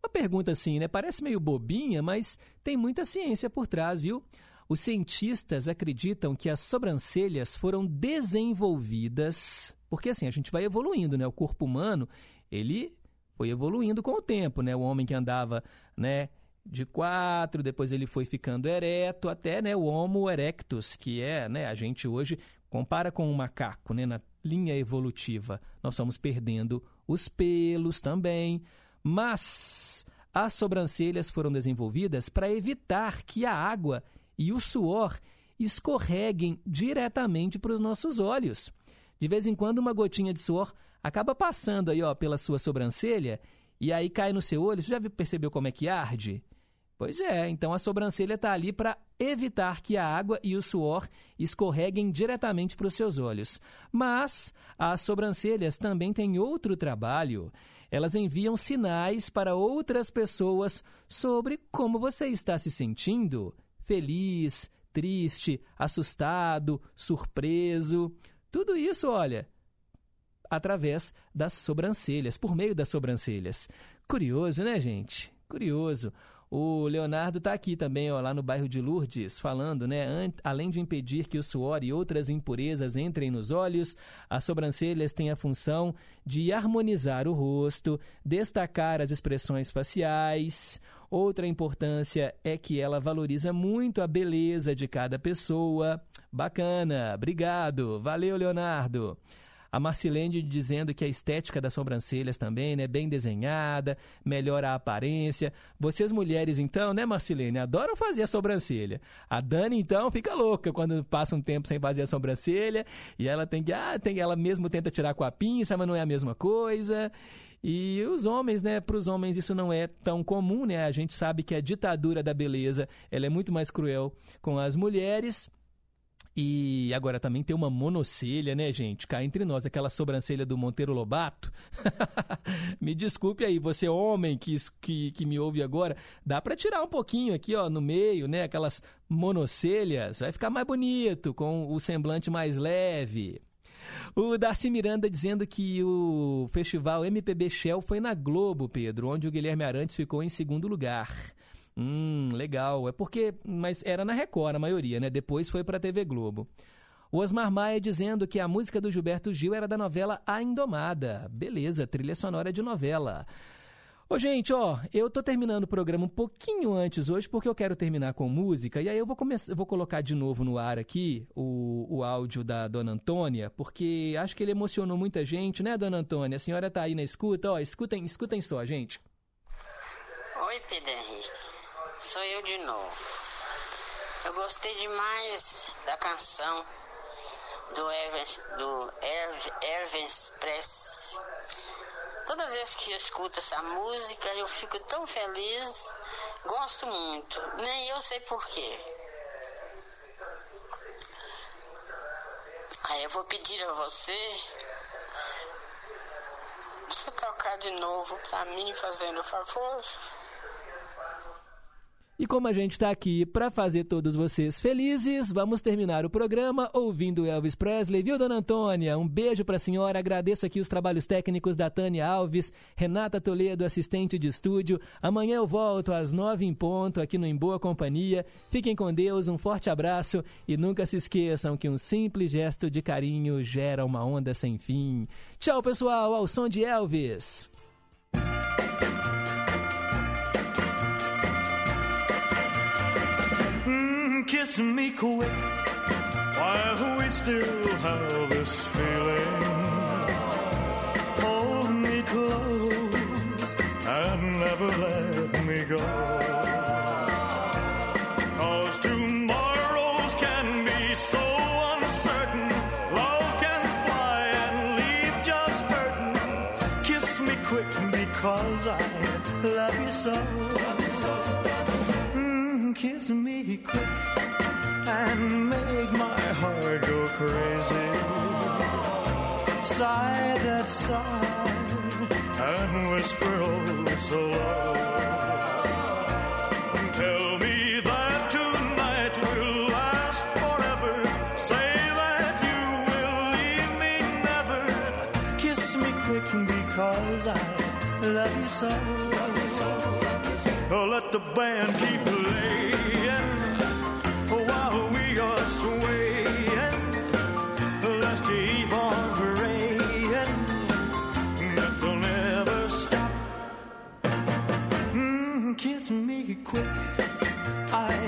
Uma pergunta assim, né? Parece meio bobinha, mas tem muita ciência por trás, viu? Os cientistas acreditam que as sobrancelhas foram desenvolvidas, porque assim, a gente vai evoluindo, né? O corpo humano, ele foi evoluindo com o tempo, né? O homem que andava, né, de quatro, depois ele foi ficando ereto, até, né, o Homo erectus, que é, né, a gente hoje compara com um macaco, né, na linha evolutiva. Nós estamos perdendo os pelos também, mas as sobrancelhas foram desenvolvidas para evitar que a água e o suor escorreguem diretamente para os nossos olhos. De vez em quando, uma gotinha de suor acaba passando aí, ó, pela sua sobrancelha e aí cai no seu olho. Você já percebeu como é que arde? Pois é, então a sobrancelha está ali para evitar que a água e o suor escorreguem diretamente para os seus olhos. Mas as sobrancelhas também têm outro trabalho. Elas enviam sinais para outras pessoas sobre como você está se sentindo feliz, triste, assustado, surpreso. Tudo isso, olha, através das sobrancelhas, por meio das sobrancelhas. Curioso, né, gente? Curioso. O Leonardo está aqui também, ó, lá no bairro de Lourdes, falando, né? Além de impedir que o suor e outras impurezas entrem nos olhos, as sobrancelhas têm a função de harmonizar o rosto, destacar as expressões faciais. Outra importância é que ela valoriza muito a beleza de cada pessoa. Bacana, obrigado. Valeu, Leonardo. A Marcilene dizendo que a estética das sobrancelhas também, né, bem desenhada, melhora a aparência. Vocês mulheres então, né, Marcilene, adoram fazer a sobrancelha. A Dani então fica louca quando passa um tempo sem fazer a sobrancelha e ela tem que, ah, tem, ela mesmo tenta tirar com a pinça, mas não é a mesma coisa. E os homens, né? Para os homens isso não é tão comum, né? A gente sabe que a ditadura da beleza ela é muito mais cruel com as mulheres. E agora também tem uma monocelha, né, gente? Cá entre nós, aquela sobrancelha do Monteiro Lobato. me desculpe aí, você homem que, que, que me ouve agora, dá para tirar um pouquinho aqui, ó, no meio, né? Aquelas monocelhas, vai ficar mais bonito, com o semblante mais leve. O Darcy Miranda dizendo que o festival MPB Shell foi na Globo, Pedro, onde o Guilherme Arantes ficou em segundo lugar. Hum, legal. É porque. Mas era na Record a maioria, né? Depois foi para a TV Globo. O Osmar Maia dizendo que a música do Gilberto Gil era da novela A Indomada. Beleza, trilha sonora de novela. Ô, gente, ó, eu tô terminando o programa um pouquinho antes hoje, porque eu quero terminar com música, e aí eu vou, começar, vou colocar de novo no ar aqui o, o áudio da Dona Antônia, porque acho que ele emocionou muita gente, né, Dona Antônia? A senhora tá aí na escuta, ó, escutem, escutem só, gente. Oi, Pedro Henrique. Sou eu de novo. Eu gostei demais da canção do Elvis, do Elvis Presley. Todas as vezes que eu escuto essa música, eu fico tão feliz. Gosto muito. Nem eu sei porquê. Aí eu vou pedir a você você tocar de novo para mim, fazendo favor. E como a gente está aqui para fazer todos vocês felizes, vamos terminar o programa ouvindo Elvis Presley, viu, dona Antônia? Um beijo para a senhora, agradeço aqui os trabalhos técnicos da Tânia Alves, Renata Toledo, assistente de estúdio. Amanhã eu volto às nove em ponto aqui no Em Boa Companhia. Fiquem com Deus, um forte abraço e nunca se esqueçam que um simples gesto de carinho gera uma onda sem fim. Tchau, pessoal, ao som de Elvis. Kiss me quick while we still have this feeling. Hold me close and never let me go. Sigh that sigh and whisper oh so low.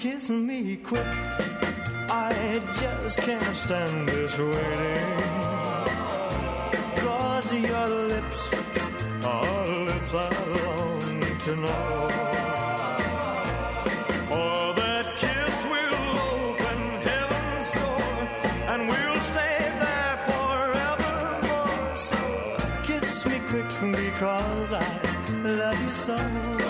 kiss me quick. I just can't stand this waiting. Cause your lips are lips I long to know. For that kiss will open heaven's door and we'll stay there forevermore. So kiss me quick because I love you so.